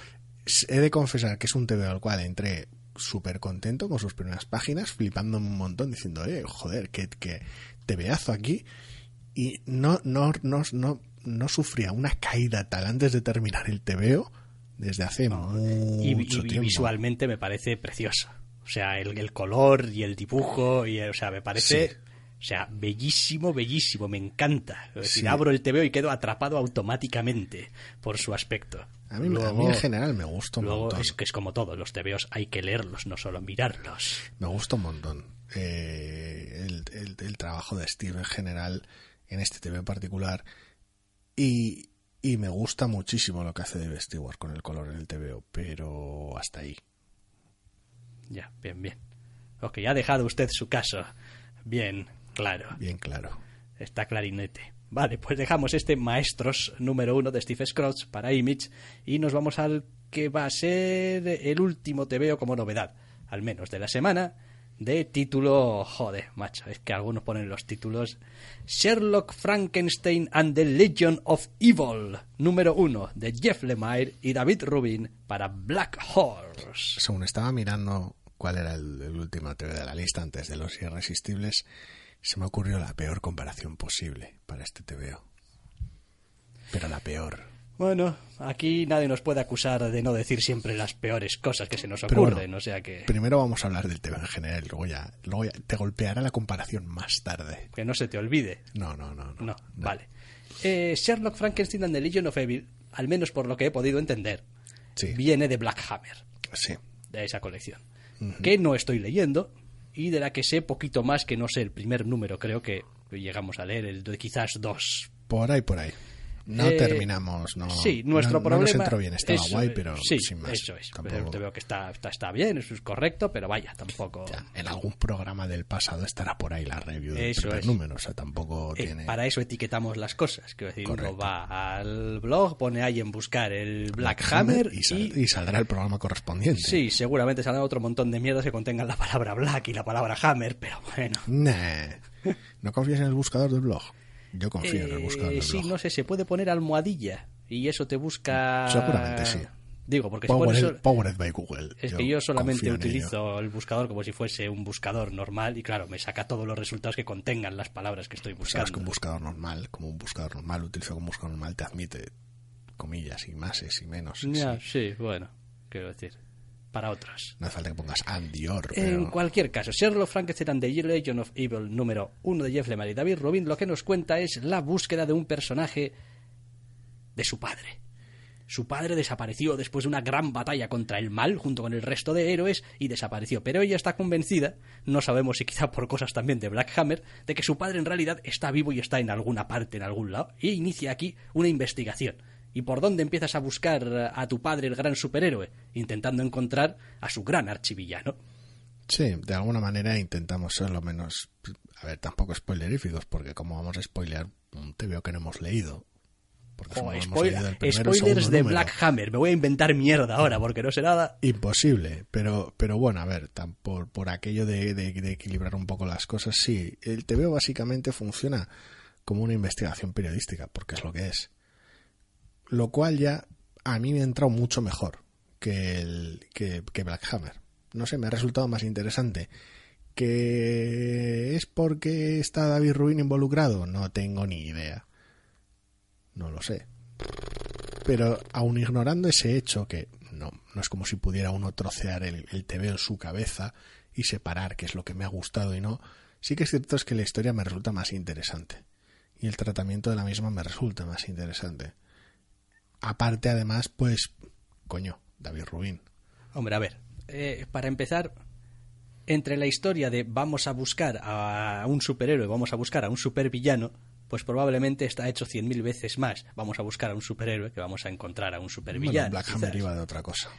he de confesar que es un TV al cual entré súper contento con sus primeras páginas, flipando un montón, diciendo, eh, joder, que, que te veazo aquí. Y no, no, no, no, no sufría una caída tal antes de terminar el TVO desde hace y, mucho y- tiempo. visualmente me parece precioso. O sea, el, el color y el dibujo, y, o sea, me parece... Sí. O sea, bellísimo, bellísimo, me encanta. Es decir, Sí. abro el TVO y quedo atrapado automáticamente por su aspecto. A mí, a mí en general me gusta un Luego montón. es que es como todo, los TVOs hay que leerlos, no solo mirarlos. Me gusta un montón eh, el, el- el trabajo de Steve en general en este TV en particular y, y me gusta muchísimo lo que hace Dave Stewart con el color en el TVO, pero hasta ahí. Ya, bien, bien. Ok, ha dejado usted su caso. Bien, claro. Bien claro. Está clarinete. Vale, pues dejamos este Maestros número uno de Steve Scrooge para Image y nos vamos al que va a ser el último TVO como novedad, al menos de la semana, de título... Joder, macho, es que algunos ponen los títulos Sherlock Frankenstein and the Legion of Evil, número uno, de Jeff Lemire y David Rubin para Black Horse. Según estaba mirando cuál era el, último TV de la lista antes de los irresistibles, se me ocurrió la peor comparación posible para este TVO. Pero la peor. Bueno, aquí nadie nos puede acusar de no decir siempre las peores cosas que se nos Pero ocurren, bueno, o sea que... Primero vamos a hablar del TV en general, luego ya, luego ya te golpeará la comparación más tarde. Que no se te olvide. No, no, no. No, No, vale. Eh, Sherlock Frankenstein and the Legion of Evil, al menos por lo que he podido entender, Sí. viene de Black Hammer, Sí. de esa colección. Que no estoy leyendo y de la que sé poquito más que no sé el primer número, creo que llegamos a leer, el de quizás dos. Por ahí, por ahí. No Eh, terminamos, no. Sí, nuestro no- problema. No nos entró bien, estaba es- guay, pero sí, sin más. Eso es. Tampoco- Te veo que está, está, está bien, eso es correcto, pero vaya, tampoco. Ya, en algún programa del pasado estará por ahí la review del primer es. número, o sea, tampoco Eh, tiene. Para eso etiquetamos las cosas. Quiero decir, uno Correcto. va al blog, pone ahí en buscar el Black, Hammer y, sal- y y saldrá el programa correspondiente. Sí, seguramente saldrá otro montón de mierdas que contengan la palabra black y la palabra hammer, pero bueno. Nah. ¿No confías en el buscador del blog? Yo confío en el buscador Eh, sí, blog. no sé, se puede poner almohadilla y eso te busca. Seguramente sí. Digo, porque si pones Powered, Powered by Google. Es que yo solamente ello. utilizo el buscador como si fuese un buscador normal y claro, me saca todos los resultados que contengan las palabras que estoy buscando. Sabes que un buscador normal, como un buscador normal, utilizo como un buscador normal, te admite comillas y máses y menos. Ya, sí, bueno, quiero decir, para otros. No hace falta que pongas Andior, En pero... cualquier caso, Sherlock Frankenstein the Legion of Evil número uno de Jeff Lemire y David Rubin lo que nos cuenta es la búsqueda de un personaje de su padre. Su padre desapareció después de una gran batalla contra el mal junto con el resto de héroes y desapareció. Pero ella está convencida, no sabemos si quizá por cosas también de Black Hammer, de que su padre en realidad está vivo y está en alguna parte, en algún lado, y inicia aquí una investigación. ¿Y por dónde empiezas a buscar a tu padre, el gran superhéroe? Intentando encontrar a su gran archivillano. Sí, de alguna manera intentamos ser lo menos... A ver, tampoco spoileríficos, porque como vamos a spoilear un TVO que no hemos leído... Porque Oh, hemos leído el spoilers de número. Black Hammer. Me voy a inventar mierda ahora porque no sé nada. Imposible, pero, pero bueno, a ver, por, por aquello de, de- de equilibrar un poco las cosas, sí, el TVO básicamente funciona como una investigación periodística, porque es lo que es. Lo cual ya a mí me ha entrado mucho mejor que, el, que, que Black Hammer. No sé, me ha resultado más interesante. ¿Que es porque está David Rubin involucrado? No tengo ni idea. No lo sé. Pero aun ignorando ese hecho, que no, no es como si pudiera uno trocear el, el TV en su cabeza y separar qué es lo que me ha gustado y no, sí que es cierto es que la historia me resulta más interesante. Y el tratamiento de la misma me resulta más interesante. Aparte, además, pues, coño, David Rubin. Hombre, a ver. eh, para empezar, entre la historia de vamos a buscar a un superhéroe, vamos a buscar a un supervillano, pues probablemente está hecho cien mil veces más. Vamos a buscar a un superhéroe que vamos a encontrar a un Bueno, supervillano. Black quizás. Hammer iba de otra cosa.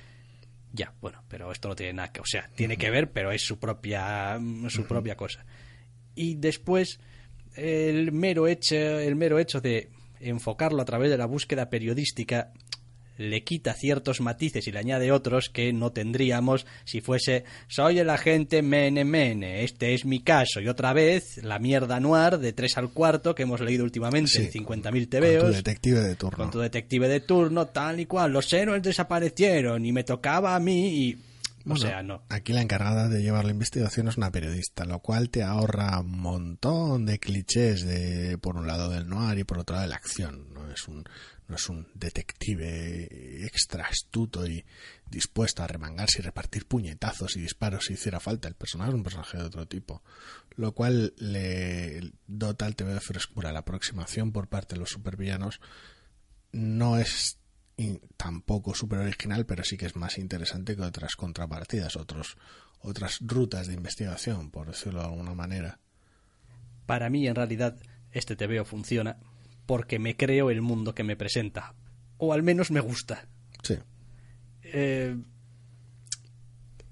Ya, bueno, pero esto no tiene nada que, o sea, tiene que ver, pero es su propia mm, su propia cosa. Y después el mero hecho el mero hecho de enfocarlo a través de la búsqueda periodística le quita ciertos matices y le añade otros que no tendríamos si fuese soy el agente Mene Mene, este es mi caso y otra vez la mierda noir de 3 al cuarto que hemos leído últimamente Sí, en 50.000 Con tu detective de turno. con tu detective de turno, tal y cual. Los héroes desaparecieron y me tocaba a mí y o sea, no. Aquí la encargada de llevar la investigación es una periodista, lo cual te ahorra un montón de clichés de por un lado del noir y por otro lado de la acción. No es un no es un detective extra astuto y dispuesto a remangarse y repartir puñetazos y disparos si hiciera falta. El personaje es un personaje de otro tipo, lo cual le dota al TV de frescura. La aproximación por parte de los supervillanos no es tampoco súper original, pero sí que es más interesante que otras contrapartidas, otros, otras rutas de investigación, por decirlo de alguna manera. Para mí, en realidad, este TVO funciona porque me creo el mundo que me presenta. O al menos me gusta. Sí. Eh,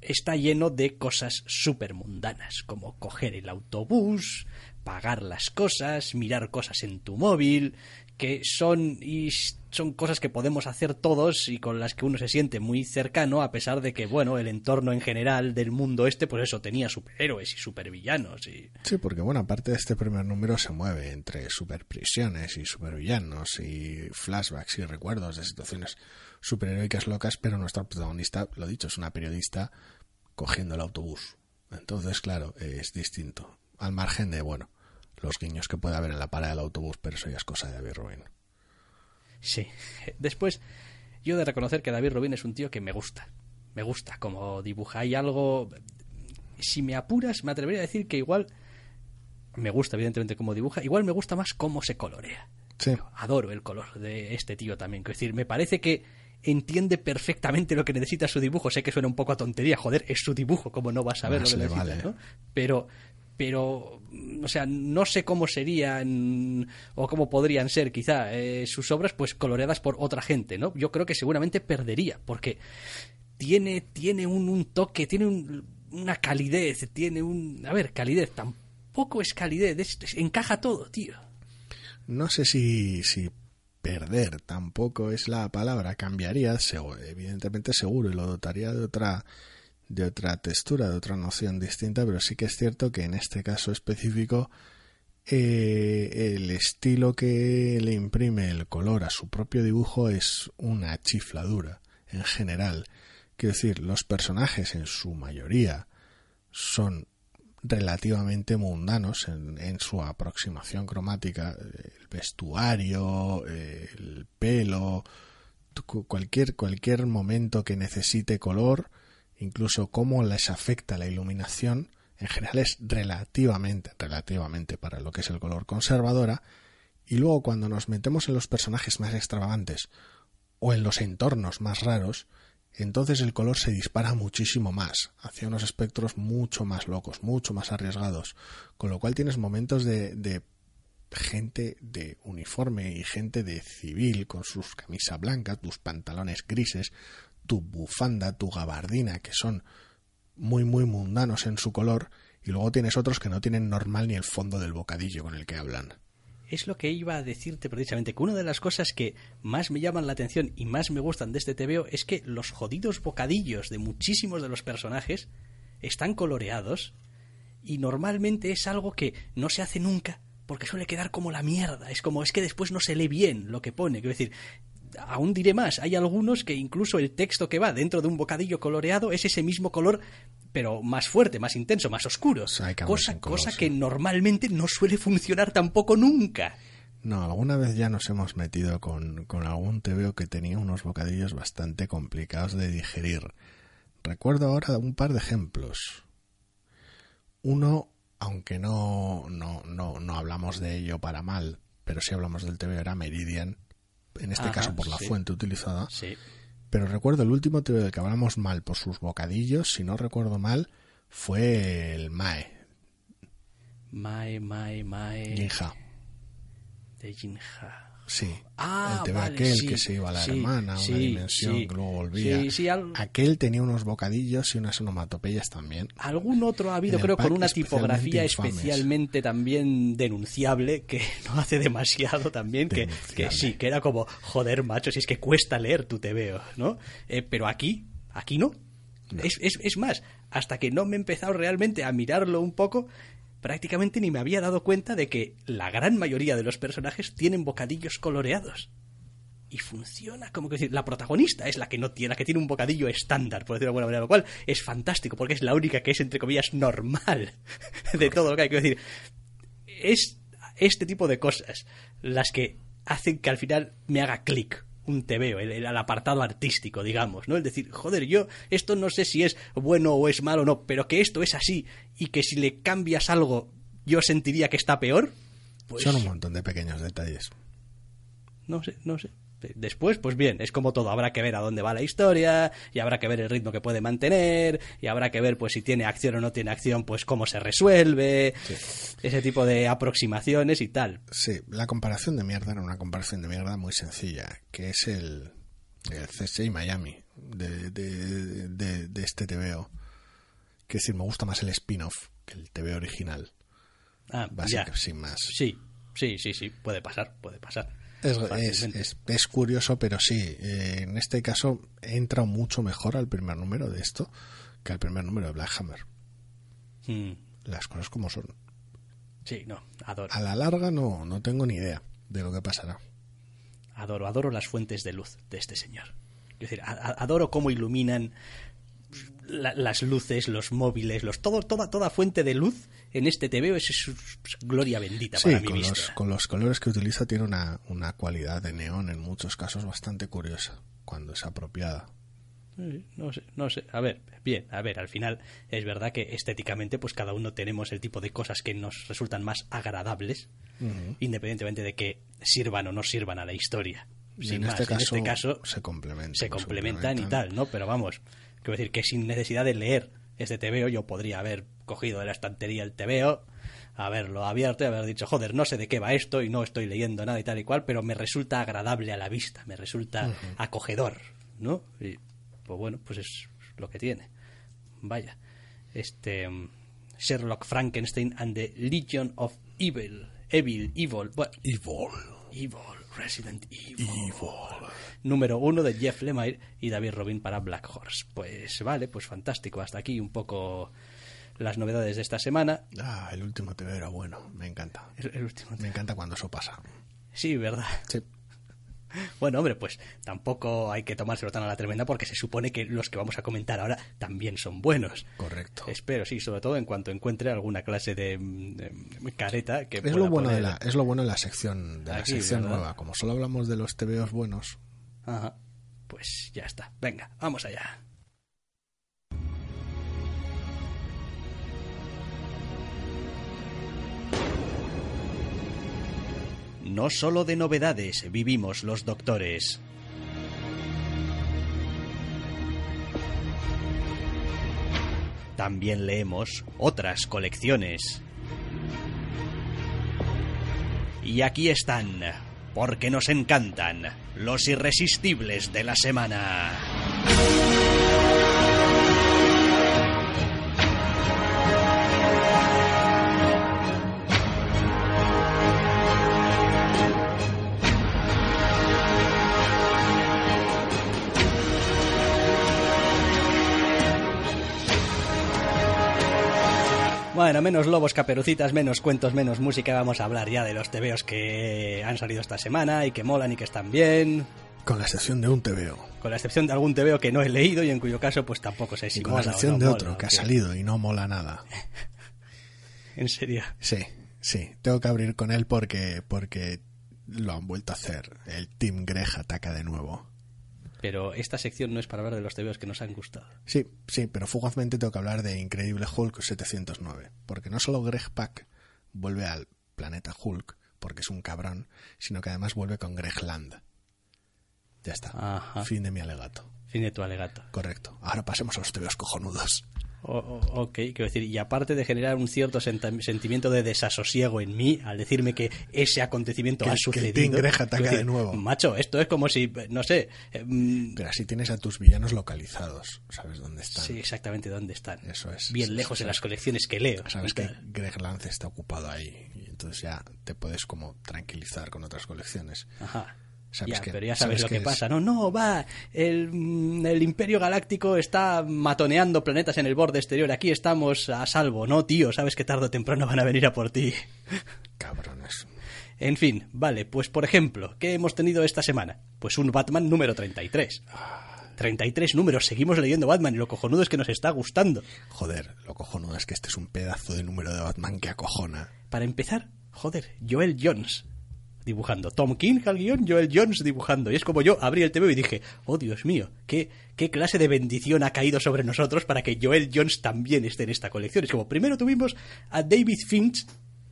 está lleno de cosas súper mundanas, como coger el autobús, pagar las cosas, mirar cosas en tu móvil, que son y son cosas que podemos hacer todos y con las que uno se siente muy cercano a pesar de que bueno el entorno en general del mundo este pues eso tenía superhéroes y supervillanos y sí porque bueno aparte de este primer número se mueve entre superprisiones y supervillanos y flashbacks y recuerdos de situaciones superheroicas locas pero nuestro protagonista lo dicho es una periodista cogiendo el autobús. Entonces claro es distinto. Al margen de bueno los guiños que puede haber en la parada del autobús, pero eso ya es cosa de David Rubin. Sí. *laughs* Después, yo de reconocer que David Rubin es un tío que me gusta. Me gusta como dibuja. Hay algo. Si me apuras, me atrevería a decir que igual. Me gusta, evidentemente, cómo dibuja. Igual me gusta más cómo se colorea. Sí. Adoro el color de este tío también. Es decir, me parece que entiende perfectamente lo que necesita su dibujo. Sé que suena un poco a tontería, joder, es su dibujo, como no vas a ver lo que necesita, ¿no? Pero, pero, o sea, no sé cómo serían o cómo podrían ser quizá eh, sus obras pues coloreadas por otra gente, ¿no? Yo creo que seguramente perdería, porque tiene, tiene un, toque, tiene una calidez, tiene un... A ver, calidez, tampoco es calidez, encaja todo, tío. No sé si, si perder tampoco es la palabra, cambiaría, evidentemente seguro, y lo dotaría de otra de otra textura, de otra noción distinta, pero sí que es cierto que en este caso específico eh, el estilo que le imprime el color a su propio dibujo es una chifladura en general. Quiero decir, los personajes en su mayoría son relativamente mundanos en, en, su aproximación cromática, el vestuario, el pelo, cualquier, cualquier momento que necesite color incluso cómo les afecta la iluminación, en general es relativamente, relativamente para lo que es el color conservadora, y luego cuando nos metemos en los personajes más extravagantes o en los entornos más raros, entonces el color se dispara muchísimo más, hacia unos espectros mucho más locos, mucho más arriesgados, con lo cual tienes momentos de, de gente de uniforme y gente de civil con sus camisas blancas, tus pantalones grises, tu bufanda, tu gabardina, que son muy, muy mundanos en su color, y luego tienes otros que no tienen normal ni el fondo del bocadillo con el que hablan. Es lo que iba a decirte precisamente, que una de las cosas que más me llaman la atención y más me gustan de este TVO es que los jodidos bocadillos de muchísimos de los personajes están coloreados y normalmente es algo que no se hace nunca porque suele quedar como la mierda. Es como, es que después no se lee bien lo que pone. Quiero decir, aún diré más, hay algunos que incluso el texto que va dentro de un bocadillo coloreado es ese mismo color, pero más fuerte, más intenso, más oscuro. cosa, cosa que normalmente no suele funcionar tampoco nunca. No, alguna vez ya nos hemos metido con, con algún TVO que tenía unos bocadillos bastante complicados de digerir. Recuerdo ahora un par de ejemplos. Uno, aunque no, no, no, no hablamos de ello para mal, pero sí hablamos del TVO, era Meridian, en este caso por la fuente utilizada. Pero recuerdo el último TV del que hablamos mal por sus bocadillos, si no recuerdo mal, fue el Mae. Mae, Mae, Mae. Jinja. De Jinja. Sí. Ah, el aquel que se iba a la hermana, una dimensión, que luego volvía. Aquel tenía unos bocadillos y unas onomatopeyas también. Algún otro ha habido, creo, con una tipografía especialmente también denunciable, que *laughs* no hace demasiado también, que, que, sí, que era como, joder, macho, si es que cuesta leer tu veo ¿no? Eh, pero aquí, aquí no. Es, es, es más, hasta que no me he empezado realmente a mirarlo un poco, prácticamente ni me había dado cuenta de que la gran mayoría de los personajes tienen bocadillos coloreados. y funciona como que la protagonista es la que no tiene, la que tiene un bocadillo estándar, por decirlo de alguna manera, lo cual es fantástico porque es la única que es entre comillas normal *laughs* de todo lo que hay que decir. Es este tipo de cosas las que hacen que al final me haga clic un TVO, el, el, apartado artístico, digamos, ¿no? Es decir, joder, yo esto no sé si es bueno o es malo o no, pero que esto es así y que si le cambias algo yo sentiría que está peor. Pues... Son un montón de pequeños detalles. No sé, no sé. Después, pues bien, es como todo, habrá que ver a dónde va la historia, y habrá que ver el ritmo que puede mantener, y habrá que ver pues si tiene acción o no tiene acción, pues cómo se resuelve, sí. ese tipo de aproximaciones y tal. Sí, la comparación de mierda era una comparación de mierda muy sencilla, que es el, el CSI Miami de, de, de, de este TVO. Que decir, me gusta más el spin-off que el TV original. Ah, Básicamente, sin más. Sí, sí, sí, sí, puede pasar, puede pasar. Es, es, es, es, curioso, pero sí, eh, en este caso entra mucho mejor al primer número de esto que al primer número de Black Hammer. Mm. Las cosas como son. Sí, no, adoro. A la larga no, no tengo ni idea de lo que pasará. Adoro, adoro las fuentes de luz de este señor. Es decir, adoro cómo iluminan la, las luces, los móviles, los todo, toda, toda fuente de luz en este TVO es, es, es gloria bendita sí, para mi con vista. Los, con los colores que utiliza tiene una, una cualidad de neón en muchos casos bastante curiosa cuando es apropiada. No sé, no sé. A ver, bien, a ver, al final es verdad que estéticamente pues cada uno tenemos el tipo de cosas que nos resultan más agradables, uh -huh. independientemente de que sirvan o no sirvan a la historia. Sin en, más, este caso, en este caso se complementan. Se complementan y tal, ¿no? Pero vamos, quiero decir que sin necesidad de leer este TVO yo podría haber cogido de la estantería el TVO, haberlo abierto y haber dicho, joder, no sé de qué va esto y no estoy leyendo nada y tal y cual, pero me resulta agradable a la vista, me resulta uh -huh. acogedor, ¿no? Y pues bueno, pues es lo que tiene. Vaya. Este Sherlock Frankenstein and the Legion of Evil. Evil, Evil. Bueno, evil. Evil. Resident Evil. Evil. Número uno de Jeff Lemire y David Robin para Black Horse. Pues vale, pues fantástico. Hasta aquí un poco las novedades de esta semana. Ah, el último TV era bueno. Me encanta. El, el último Me encanta cuando eso pasa. Sí, ¿verdad? Sí. *laughs* Bueno, hombre, pues tampoco hay que tomárselo tan a la tremenda porque se supone que los que vamos a comentar ahora también son buenos. Correcto. Espero, sí, sobre todo en cuanto encuentre alguna clase de, de careta que es lo bueno de la es lo bueno de la sección de Aquí, la sección ¿verdad? nueva. Como solo hablamos de los TVOs buenos. Ajá. Pues ya está. Venga, vamos allá. No solo de novedades vivimos los doctores. También leemos otras colecciones. Y aquí están, porque nos encantan, los irresistibles de la semana. Bueno, menos lobos, caperucitas, menos cuentos, menos música. Vamos a hablar ya de los tebeos que han salido esta semana y que molan y que están bien. Con la excepción de un tebeo. Con la excepción de algún tebeo que no he leído y en cuyo caso pues tampoco sé si y con la excepción no de mola, otro que ha salido y no mola nada. *laughs* ¿En serio? Sí, sí. Tengo que abrir con él porque, porque lo han vuelto a hacer. El Team Greg ataca de nuevo. Pero esta sección no es para hablar de los tebeos que nos han gustado. Sí, sí, pero fugazmente tengo que hablar de Increíble Hulk 709. Porque no solo Greg Pak vuelve al planeta Hulk, porque es un cabrón, sino que además vuelve con Greg Land. Ya está. Ajá. Fin de mi alegato. Fin de tu alegato. Correcto. Ahora pasemos a los tebeos cojonudos. O, ok, quiero decir, y aparte de generar un cierto sentimiento de desasosiego en mí al decirme que ese acontecimiento que, ha sucedido. Que ataca decir, de nuevo. Macho, esto es como si, no sé. Eh, Pero así tienes a tus villanos localizados. ¿Sabes dónde están? Sí, exactamente dónde están. Eso es. Bien sí, lejos sí, en las colecciones que leo. Sabes que Greg Lance está ocupado ahí. Y entonces ya te puedes como tranquilizar con otras colecciones. Ajá. ¿Sabes ya, que, pero ya sabes, sabes lo que, que pasa. ¿no? No, va, el, mm, el, Imperio Galáctico está matoneando planetas en el borde exterior, aquí estamos a salvo, ¿no, tío? Sabes que tarde o temprano van a venir a por ti. Cabrones. En fin, vale, pues por ejemplo, ¿qué hemos tenido esta semana? Pues un Batman número 33. 33 números, seguimos leyendo Batman y lo cojonudo es que nos está gustando. Joder, lo cojonudo es que este es un pedazo de número de Batman que acojona. Para empezar, joder, Joel Jones dibujando. Tom King al guion, Joel Jones dibujando. Y es como yo abrí el TV y dije, oh Dios mío, ¿qué, qué clase de bendición ha caído sobre nosotros para que Joel Jones también esté en esta colección. Es como, primero tuvimos a David Finch,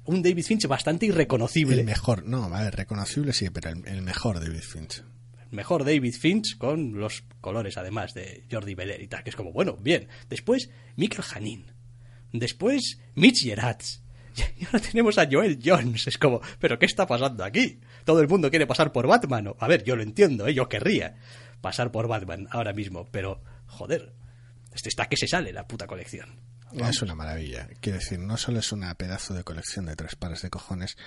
un David Finch bastante irreconocible. El mejor, no, vale, reconocible sí, pero el, el mejor David Finch. El mejor David Finch con los colores además de Jordi Beller y tal, que es como, bueno, bien. Después, Michael Janin. Después, Mitch Gerats. Y ahora tenemos a Joel Jones. Es como, ¿pero qué está pasando aquí? Todo el mundo quiere pasar por Batman. A ver, yo lo entiendo, ¿eh? yo querría pasar por Batman ahora mismo, pero, joder, este está que se sale la puta colección. Es una maravilla. Quiero decir, no solo es una pedazo de colección de tres pares de cojones,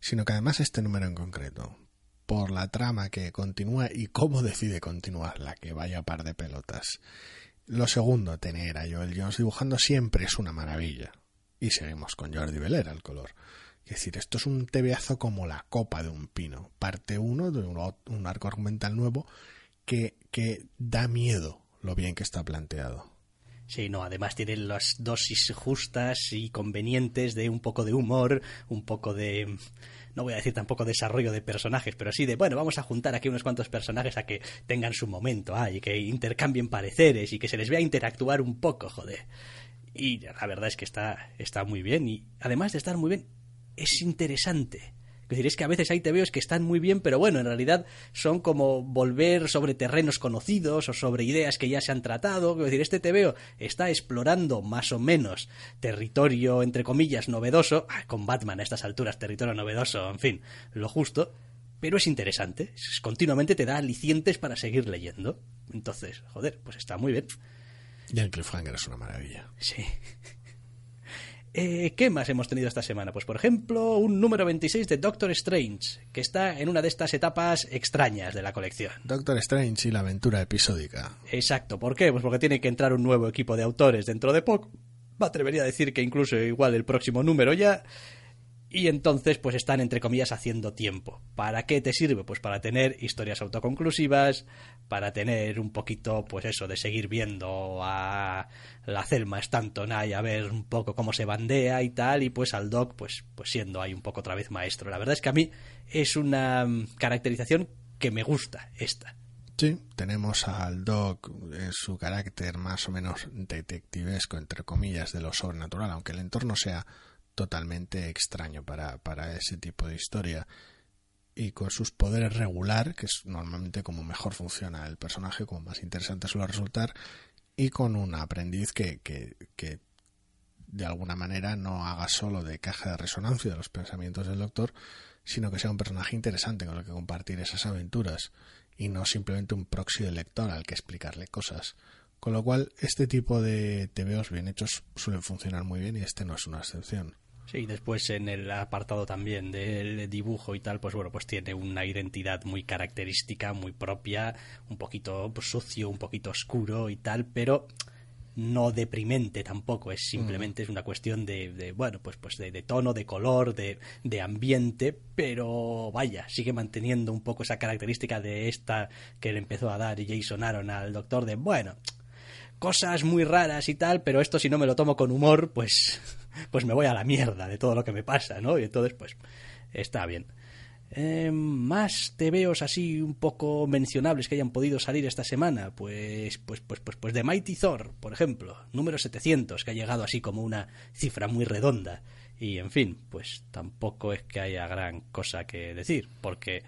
sino que además este número en concreto, por la trama que continúa y cómo decide continuarla, que vaya par de pelotas. Lo segundo, tener a Joel Jones dibujando siempre es una maravilla. Y seguimos con Jordi Belera al color. Es decir, esto es un tebeazo como la copa de un pino. Parte uno de un, un arco argumental nuevo que, que da miedo lo bien que está planteado. Sí, no, además tiene las dosis justas y convenientes de un poco de humor, un poco de no voy a decir tampoco desarrollo de personajes, pero sí de, bueno, vamos a juntar aquí unos cuantos personajes a que tengan su momento, ah, y que intercambien pareceres y que se les vea interactuar un poco, joder. Y la verdad es que está, está muy bien y además de estar muy bien, es interesante. Es decir, es que a veces hay TVOs que están muy bien, pero bueno, en realidad son como volver sobre terrenos conocidos o sobre ideas que ya se han tratado. Es decir, este TVO está explorando más o menos territorio, entre comillas, novedoso. con Batman a estas alturas, territorio novedoso, en fin, lo justo. Pero es interesante. continuamente te da alicientes para seguir leyendo. Entonces, joder, pues está muy bien. El cliffhanger es una maravilla. Sí. *laughs* Eh, ¿Qué más hemos tenido esta semana? Pues por ejemplo, un número 26 de Doctor Strange, que está en una de estas etapas extrañas de la colección. Doctor Strange y la aventura episódica. Exacto, ¿por qué? Pues porque tiene que entrar un nuevo equipo de autores dentro de poco. Me atrevería a decir que incluso igual el próximo número ya y entonces pues están entre comillas haciendo tiempo. ¿Para qué te sirve? Pues para tener historias autoconclusivas, para tener un poquito pues eso de seguir viendo a la Selma Stanton ahí a ver un poco cómo se bandea y tal y pues al Doc pues pues siendo ahí un poco otra vez maestro. La verdad es que a mí es una mm, caracterización que me gusta esta. Sí, tenemos al Doc en su carácter más o menos detectivesco, entre comillas, de lo sobrenatural, aunque el entorno sea totalmente extraño para, para ese tipo de historia y con sus poderes regular, que es normalmente como mejor funciona el personaje, como más interesante suele resultar, y con un aprendiz que, que, que de alguna manera no haga solo de caja de resonancia de los pensamientos del doctor, sino que sea un personaje interesante con el que compartir esas aventuras y no simplemente un proxy de lector al que explicarle cosas. Con lo cual, este tipo de TVOs bien hechos suelen funcionar muy bien y este no es una excepción. Sí, después en el apartado también del dibujo y tal, pues bueno, pues tiene una identidad muy característica, muy propia, un poquito pues, sucio, un poquito oscuro y tal, pero no deprimente tampoco, es simplemente es una cuestión de, bueno, pues, pues de, tono, de color, de, de, ambiente, pero vaya, sigue manteniendo un poco esa característica de esta que le empezó a dar Jason Aaron al doctor de, bueno, cosas muy raras y tal, pero esto si no me lo tomo con humor, pues pues me voy a la mierda de todo lo que me pasa, ¿no? Y entonces, pues, está bien. Eh, más tebeos así un poco mencionables que hayan podido salir esta semana, pues, pues, pues, pues, pues de Mighty Thor, por ejemplo, número 700, que ha llegado así como una cifra muy redonda. Y en fin, pues tampoco es que haya gran cosa que decir, porque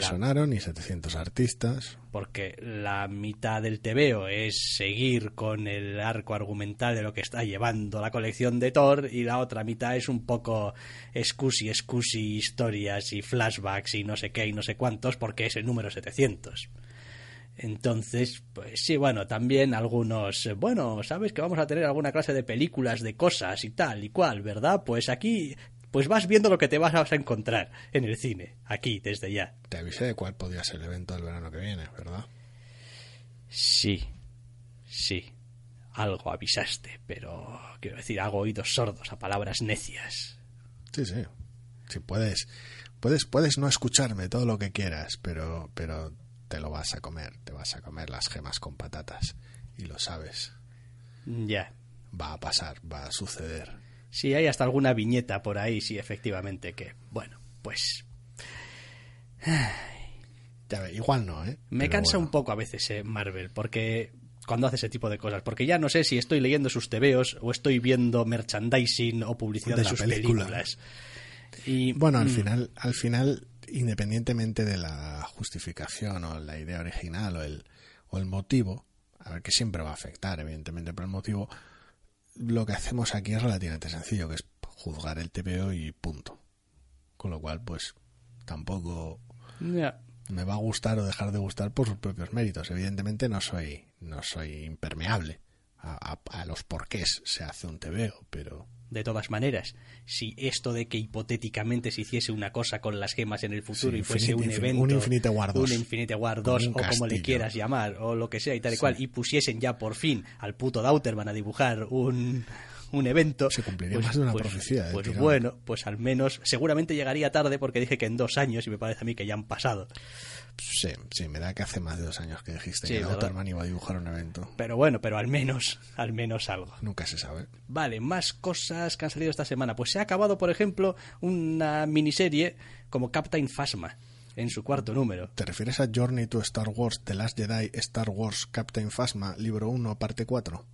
sonaron y 700 artistas. Porque la mitad del TVO es seguir con el arco argumental de lo que está llevando la colección de Thor y la otra mitad es un poco excusi, excusi, historias y flashbacks y no sé qué y no sé cuántos porque es el número 700. Entonces, pues sí, bueno, también algunos, bueno, sabes que vamos a tener alguna clase de películas de cosas y tal y cual, ¿verdad? Pues aquí pues vas viendo lo que te vas a encontrar en el cine, aquí, desde ya. Te avisé de cuál podría ser el evento del verano que viene, ¿verdad? Sí, sí. Algo avisaste, pero quiero decir, hago oídos sordos a palabras necias. Sí, sí. Si puedes, puedes, puedes no escucharme todo lo que quieras, pero, pero te lo vas a comer, te vas a comer las gemas con patatas y lo sabes. Ya. Va a pasar, va a suceder. Sí, hay hasta alguna viñeta por ahí, sí, efectivamente, que, bueno, pues... *sighs* Ya ve, igual no, ¿eh? Me Pero cansa bueno. un poco a veces eh, Marvel, porque cuando hace ese tipo de cosas, porque ya no sé si estoy leyendo sus tebeos o estoy viendo merchandising o publicidad De sus película. películas. Y, Bueno, al mm, final, al final, independientemente de la justificación o la idea original o el, o el motivo, a ver que siempre va a afectar, evidentemente, pero el motivo, lo que hacemos aquí es relativamente sencillo, que es juzgar el TVO y punto. Con lo cual, pues, tampoco me va a gustar o dejar de gustar por sus propios méritos. Evidentemente no soy, no soy impermeable a, a- a los porqués se hace un TVO, pero De todas maneras, si esto de que hipotéticamente se hiciese una cosa con las gemas en el futuro Sí, y fuese Infinite- un evento, un Infinite War 2. un Infinite War Como 2 un o como le quieras llamar, o lo que sea y tal y cual, y pusiesen ya por fin al puto Dauterman a dibujar un, un evento, Se cumpliría más de una profecía de Pues tirón. bueno, pues al menos, seguramente llegaría tarde porque dije que en dos años y me parece a mí que ya han pasado. Sí, sí, me da que hace más de dos años que dijiste Sí, que ¿verdad? Dauterman iba a dibujar un evento. Pero bueno, pero al menos, al menos algo. Nunca se sabe. Vale, más cosas que han salido esta semana. Pues se ha acabado, por ejemplo, una miniserie como Captain Phasma en su cuarto número. ¿Te refieres a Journey to Star Wars, The Last Jedi, Star Wars, Captain Phasma, libro 1, parte 4?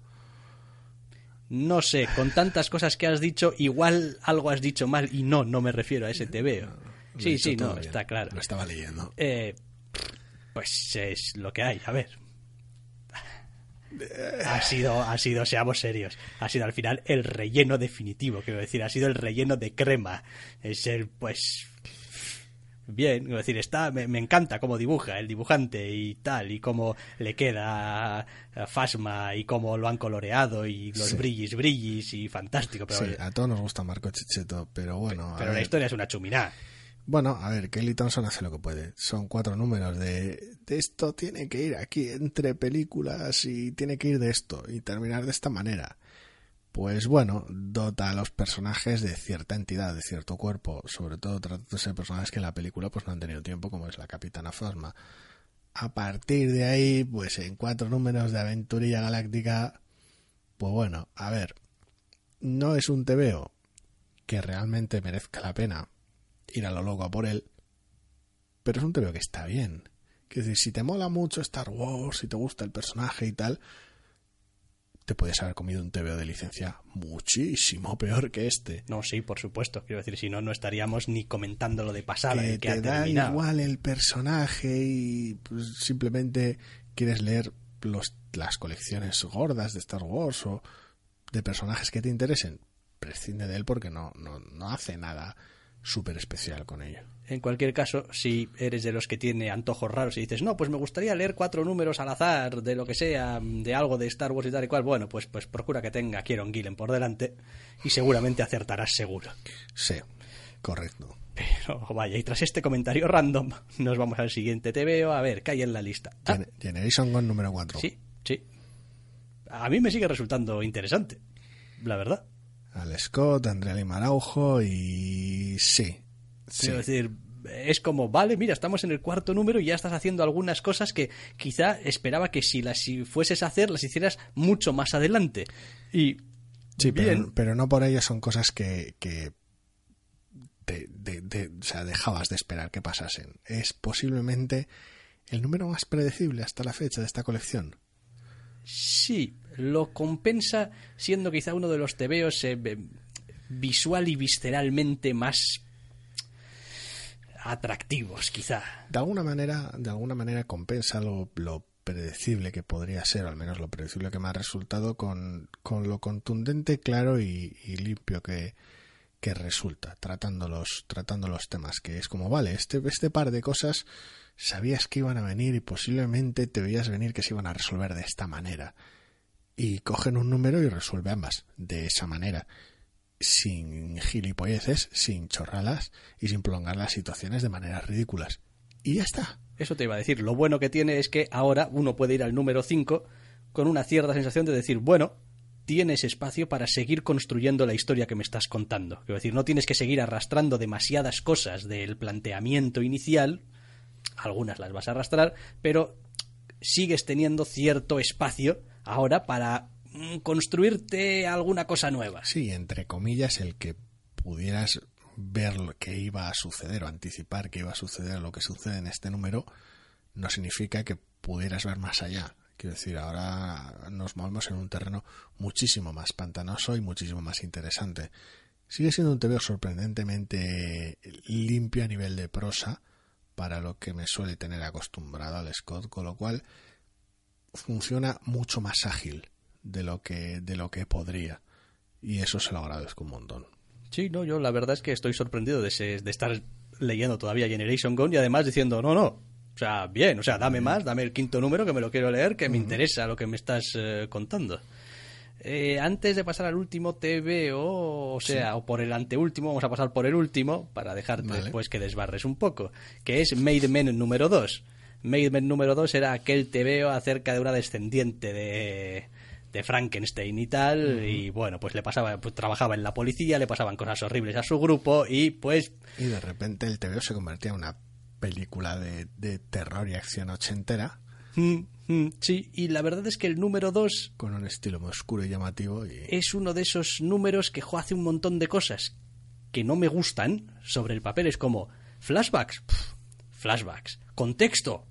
No sé, con tantas cosas que has dicho, igual algo has dicho mal y no, no me refiero a ese he Sí, sí, no, bien. está claro. Lo estaba leyendo. Eh, pues es lo que hay, a ver. Ha sido, ha sido, seamos serios, ha sido al final el relleno definitivo, quiero decir, ha sido el relleno de crema. Es el, pues, bien, quiero decir, está, me, me encanta cómo dibuja el dibujante y tal, y cómo le queda Fasma y cómo lo han coloreado y los Sí. brillis, brillis y fantástico, pero, sí, a todos nos gusta Marco Chicheto, pero bueno. pero la ver. historia es una chuminá. Bueno, a ver, Kelly Thompson hace lo que puede. Son cuatro números de, de esto tiene que ir aquí entre películas y tiene que ir de esto y terminar de esta manera. Pues bueno, dota a los personajes de cierta entidad, de cierto cuerpo, sobre todo tratándose de personajes que en la película pues no han tenido tiempo, como es la Capitana Phasma. A partir de ahí, pues en cuatro números de Aventurilla Galáctica, pues bueno, a ver, no es un TVO que realmente merezca la pena ir a lo loco a por él, pero es un TVO que está bien. Que decir, si te mola mucho Star Wars, si te gusta el personaje y tal, te puedes haber comido un TVO de licencia muchísimo peor que este. No, sí, por supuesto. Quiero decir, si no, no estaríamos ni comentando lo de pasada que te ha da terminado. igual el personaje y pues, simplemente quieres leer los, las colecciones gordas de Star Wars o de personajes que te interesen, prescinde de él porque no, no, no hace nada súper especial con ello. En cualquier caso, si eres de los que tiene antojos raros y dices, no, pues me gustaría leer cuatro números al azar de lo que sea, de algo de Star Wars y tal y cual, bueno, pues, pues procura que tenga Kieron Gillen por delante y seguramente acertarás seguro. Sí, correcto. Pero vaya, y tras este comentario random, nos vamos al siguiente. Te veo, a ver, ¿qué hay en la lista? Ah, Gen- Generation Gone número 4. sí, sí. A mí me sigue resultando interesante, la verdad. Al Scott, Andrea Lima Araujo y sí. Sí. Quiero decir, es como, vale, mira, estamos en el cuarto número y ya estás haciendo algunas cosas que quizá esperaba que si las si fueses a hacer, las hicieras mucho más adelante. Y Sí, bien, pero, pero no por ello son cosas que, que te- de- de- o sea, dejabas de esperar que pasasen. Es posiblemente el número más predecible hasta la fecha de esta colección. sí, lo compensa siendo quizá uno de los tebeos eh, visual y visceralmente más atractivos, quizá. De alguna manera, de alguna manera compensa lo, lo predecible que podría ser, o al menos lo predecible que me ha resultado, con, con lo contundente, claro y, limpio que, que resulta, tratando los, tratando los temas, que es como, vale, este, este par de cosas sabías que iban a venir y posiblemente te veías venir que se iban a resolver de esta manera. Y cogen un número y resuelve ambas de esa manera sin gilipolleces, sin chorradas y sin prolongar las situaciones de maneras ridículas. Y ya está. Eso te iba a decir. Lo bueno que tiene es que ahora uno puede ir al número 5 con una cierta sensación de decir, bueno, tienes espacio para seguir construyendo la historia que me estás contando. Quiero decir, no tienes que seguir arrastrando demasiadas cosas del planteamiento inicial, algunas las vas a arrastrar, pero sigues teniendo cierto espacio ahora para construirte alguna cosa nueva. Sí, entre comillas, el que pudieras ver lo que iba a suceder o anticipar que iba a suceder lo que sucede en este número no significa que pudieras ver más allá. Quiero decir, ahora nos movemos en un terreno muchísimo más pantanoso y muchísimo más interesante. Sigue siendo un TV sorprendentemente limpio a nivel de prosa para lo que me suele tener acostumbrado al Scott, con lo cual funciona mucho más ágil de lo que de lo que podría y eso se lo agradezco un montón. Sí, no, yo la verdad es que estoy sorprendido de, de estar leyendo todavía Generation Gone y además diciendo, no, no, o sea, bien, o sea, dame más, dame el quinto número que me lo quiero leer, que me interesa lo que me estás eh, contando. Eh, antes de pasar al último te o sea, o por el anteúltimo, vamos a pasar por el último para dejarte después que desbarres un poco, que es Made Men número 2. Made Men número 2 era aquel TVO acerca de una descendiente de, de Frankenstein y tal, y bueno, pues le pasaba, pues trabajaba en la policía, le pasaban cosas horribles a su grupo y pues... Y de repente el TVO se convertía en una película de, de terror y acción ochentera. Mm, mm, sí, y la verdad es que el número 2... Con un estilo muy oscuro y llamativo. Y... Es uno de esos números que hace un montón de cosas que no me gustan sobre el papel. Es como flashbacks, flashbacks, contexto,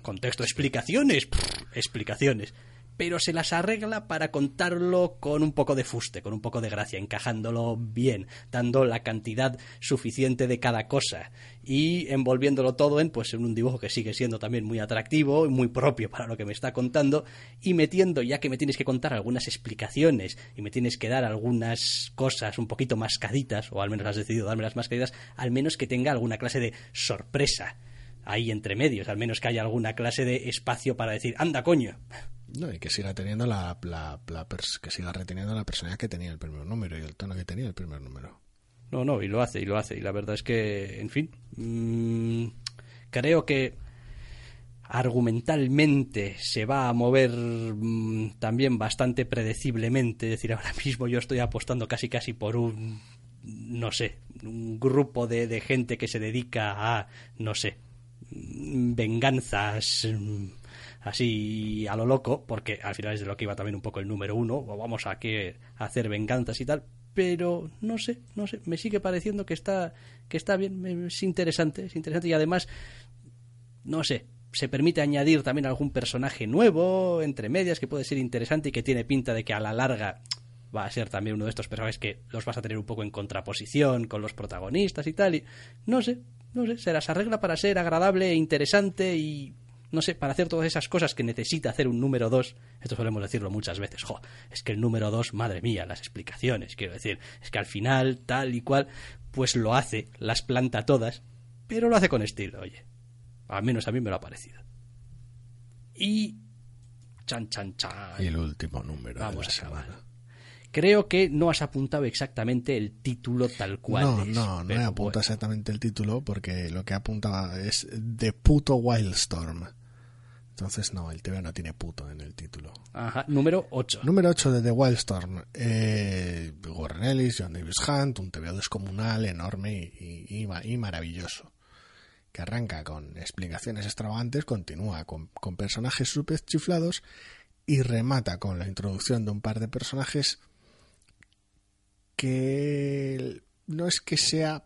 contexto, explicaciones, explicaciones pero se las arregla para contarlo con un poco de fuste, con un poco de gracia, encajándolo bien, dando la cantidad suficiente de cada cosa y envolviéndolo todo en pues en un dibujo que sigue siendo también muy atractivo y muy propio para lo que me está contando y metiendo ya que me tienes que contar algunas explicaciones y me tienes que dar algunas cosas un poquito mascaditas o al menos has decidido darme las mascaditas, al menos que tenga alguna clase de sorpresa ahí entre medios, al menos que haya alguna clase de espacio para decir, anda coño, no, y que siga teniendo la, la, que siga reteniendo la personalidad que tenía el primer número y el tono que tenía el primer número. No, no, y lo hace, y lo hace. Y la verdad es que, en fin, mm, creo que argumentalmente se va a mover mm, también bastante predeciblemente. Es decir, ahora *laughs* mismo yo estoy apostando casi casi por un, no sé, un grupo de, de gente que se dedica a, no sé, mm, venganzas así a lo loco, porque al final es de lo que iba también un poco el número uno, o vamos a, que, hacer venganzas y tal, pero no sé, no sé, me sigue pareciendo que está, que está bien, es interesante, es interesante y además, no sé, se permite añadir también algún personaje nuevo entre medias que puede ser interesante y que tiene pinta de que a la larga va a ser también uno de estos personajes que los vas a tener un poco en contraposición con los protagonistas y tal y no sé, no sé, se las arregla para ser agradable e interesante y no sé, para hacer todas esas cosas que necesita hacer un número 2, esto solemos decirlo muchas veces, jo, es que el número 2, madre mía, las explicaciones, quiero decir, es que al final, tal y cual, pues lo hace, las planta todas, pero lo hace con estilo, oye. Al menos a mí me lo ha parecido. Y... Chan, chan, chan. Y el último número. Vamos a Creo que no has apuntado exactamente el título tal cual. No, no, no he apuntado exactamente el título porque lo que apuntaba es The Puto Wildstorm. Entonces, no, el TV no tiene puto en el título. Ajá, número 8. Número 8 de The Wildstorm. Eh, Warren Ellis, John Davis Hunt, un TV descomunal, enorme y, y, maravilloso. Que arranca con explicaciones extravagantes, continúa con, con personajes súper chiflados y remata con la introducción de un par de personajes que no es que sea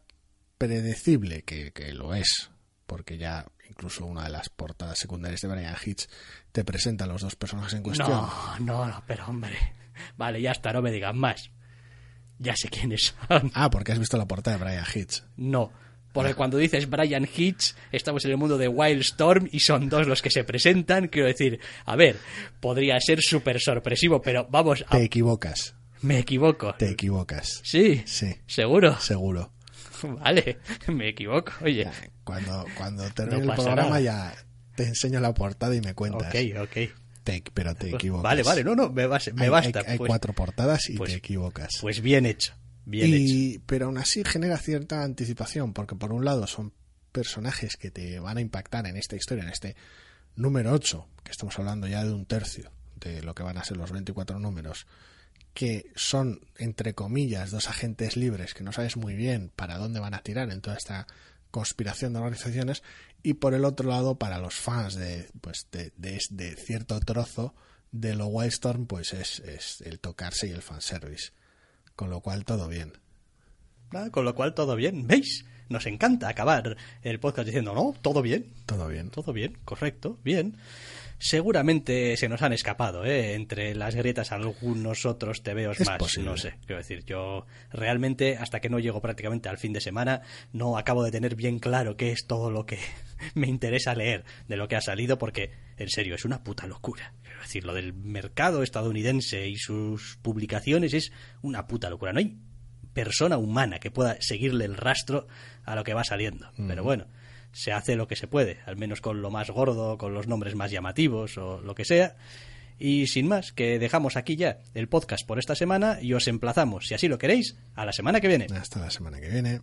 predecible, que, que lo es, porque ya incluso una de las portadas secundarias de Brian Hitch te presenta a los dos personajes en cuestión. No, no, no, pero hombre. Vale, ya está, no me digan más. Ya sé quiénes son. Ah, porque has visto la portada de Brian Hitch. No, porque cuando dices Brian Hitch, estamos en el mundo de Wildstorm y son dos los que se presentan. Quiero decir, a ver, podría ser súper sorpresivo, pero vamos a... Te equivocas. Me equivoco. Te equivocas. Sí. Sí. ¿Seguro? Seguro. *laughs* Vale, me equivoco. Oye. Cuando, cuando termine el programa ya te enseño la portada y me cuentas. Ok, ok. pero te equivocas. Vale, vale, no, no, me, me basta. Hay, pues. cuatro portadas y pues te equivocas. Pues bien hecho, bien hecho. Pero aún así genera cierta anticipación, porque por un lado son personajes que te van a impactar en esta historia, en este número 8, que estamos hablando ya de un tercio de lo que van a ser los 24 números, que son, entre comillas, dos agentes libres que no sabes muy bien para dónde van a tirar en toda esta conspiración de organizaciones, y por el otro lado, para los fans de, pues, de, de, cierto trozo de lo Wildstorm, pues es, es el tocarse y el fanservice. Con lo cual, todo bien. con lo cual, todo bien. ¿Veis? Nos encanta acabar el podcast diciendo, no, todo bien. Todo bien. Todo bien, correcto, bien seguramente se nos han escapado, ¿eh? Entre las grietas algunos otros te veo más, no sé. Quiero decir, yo realmente hasta que no llego prácticamente al fin de semana no acabo de tener bien claro qué es todo lo que *laughs* me interesa leer de lo que ha salido porque en serio es una puta locura. Quiero decir, lo del mercado estadounidense y sus publicaciones es una puta locura. No hay persona humana que pueda seguirle el rastro a lo que va saliendo. Pero bueno, se hace lo que se puede, al menos con lo más gordo, con los nombres más llamativos o lo que sea. Y sin más, que dejamos aquí ya el podcast por esta semana y os emplazamos, si así lo queréis, a la semana que viene. Hasta la semana que viene.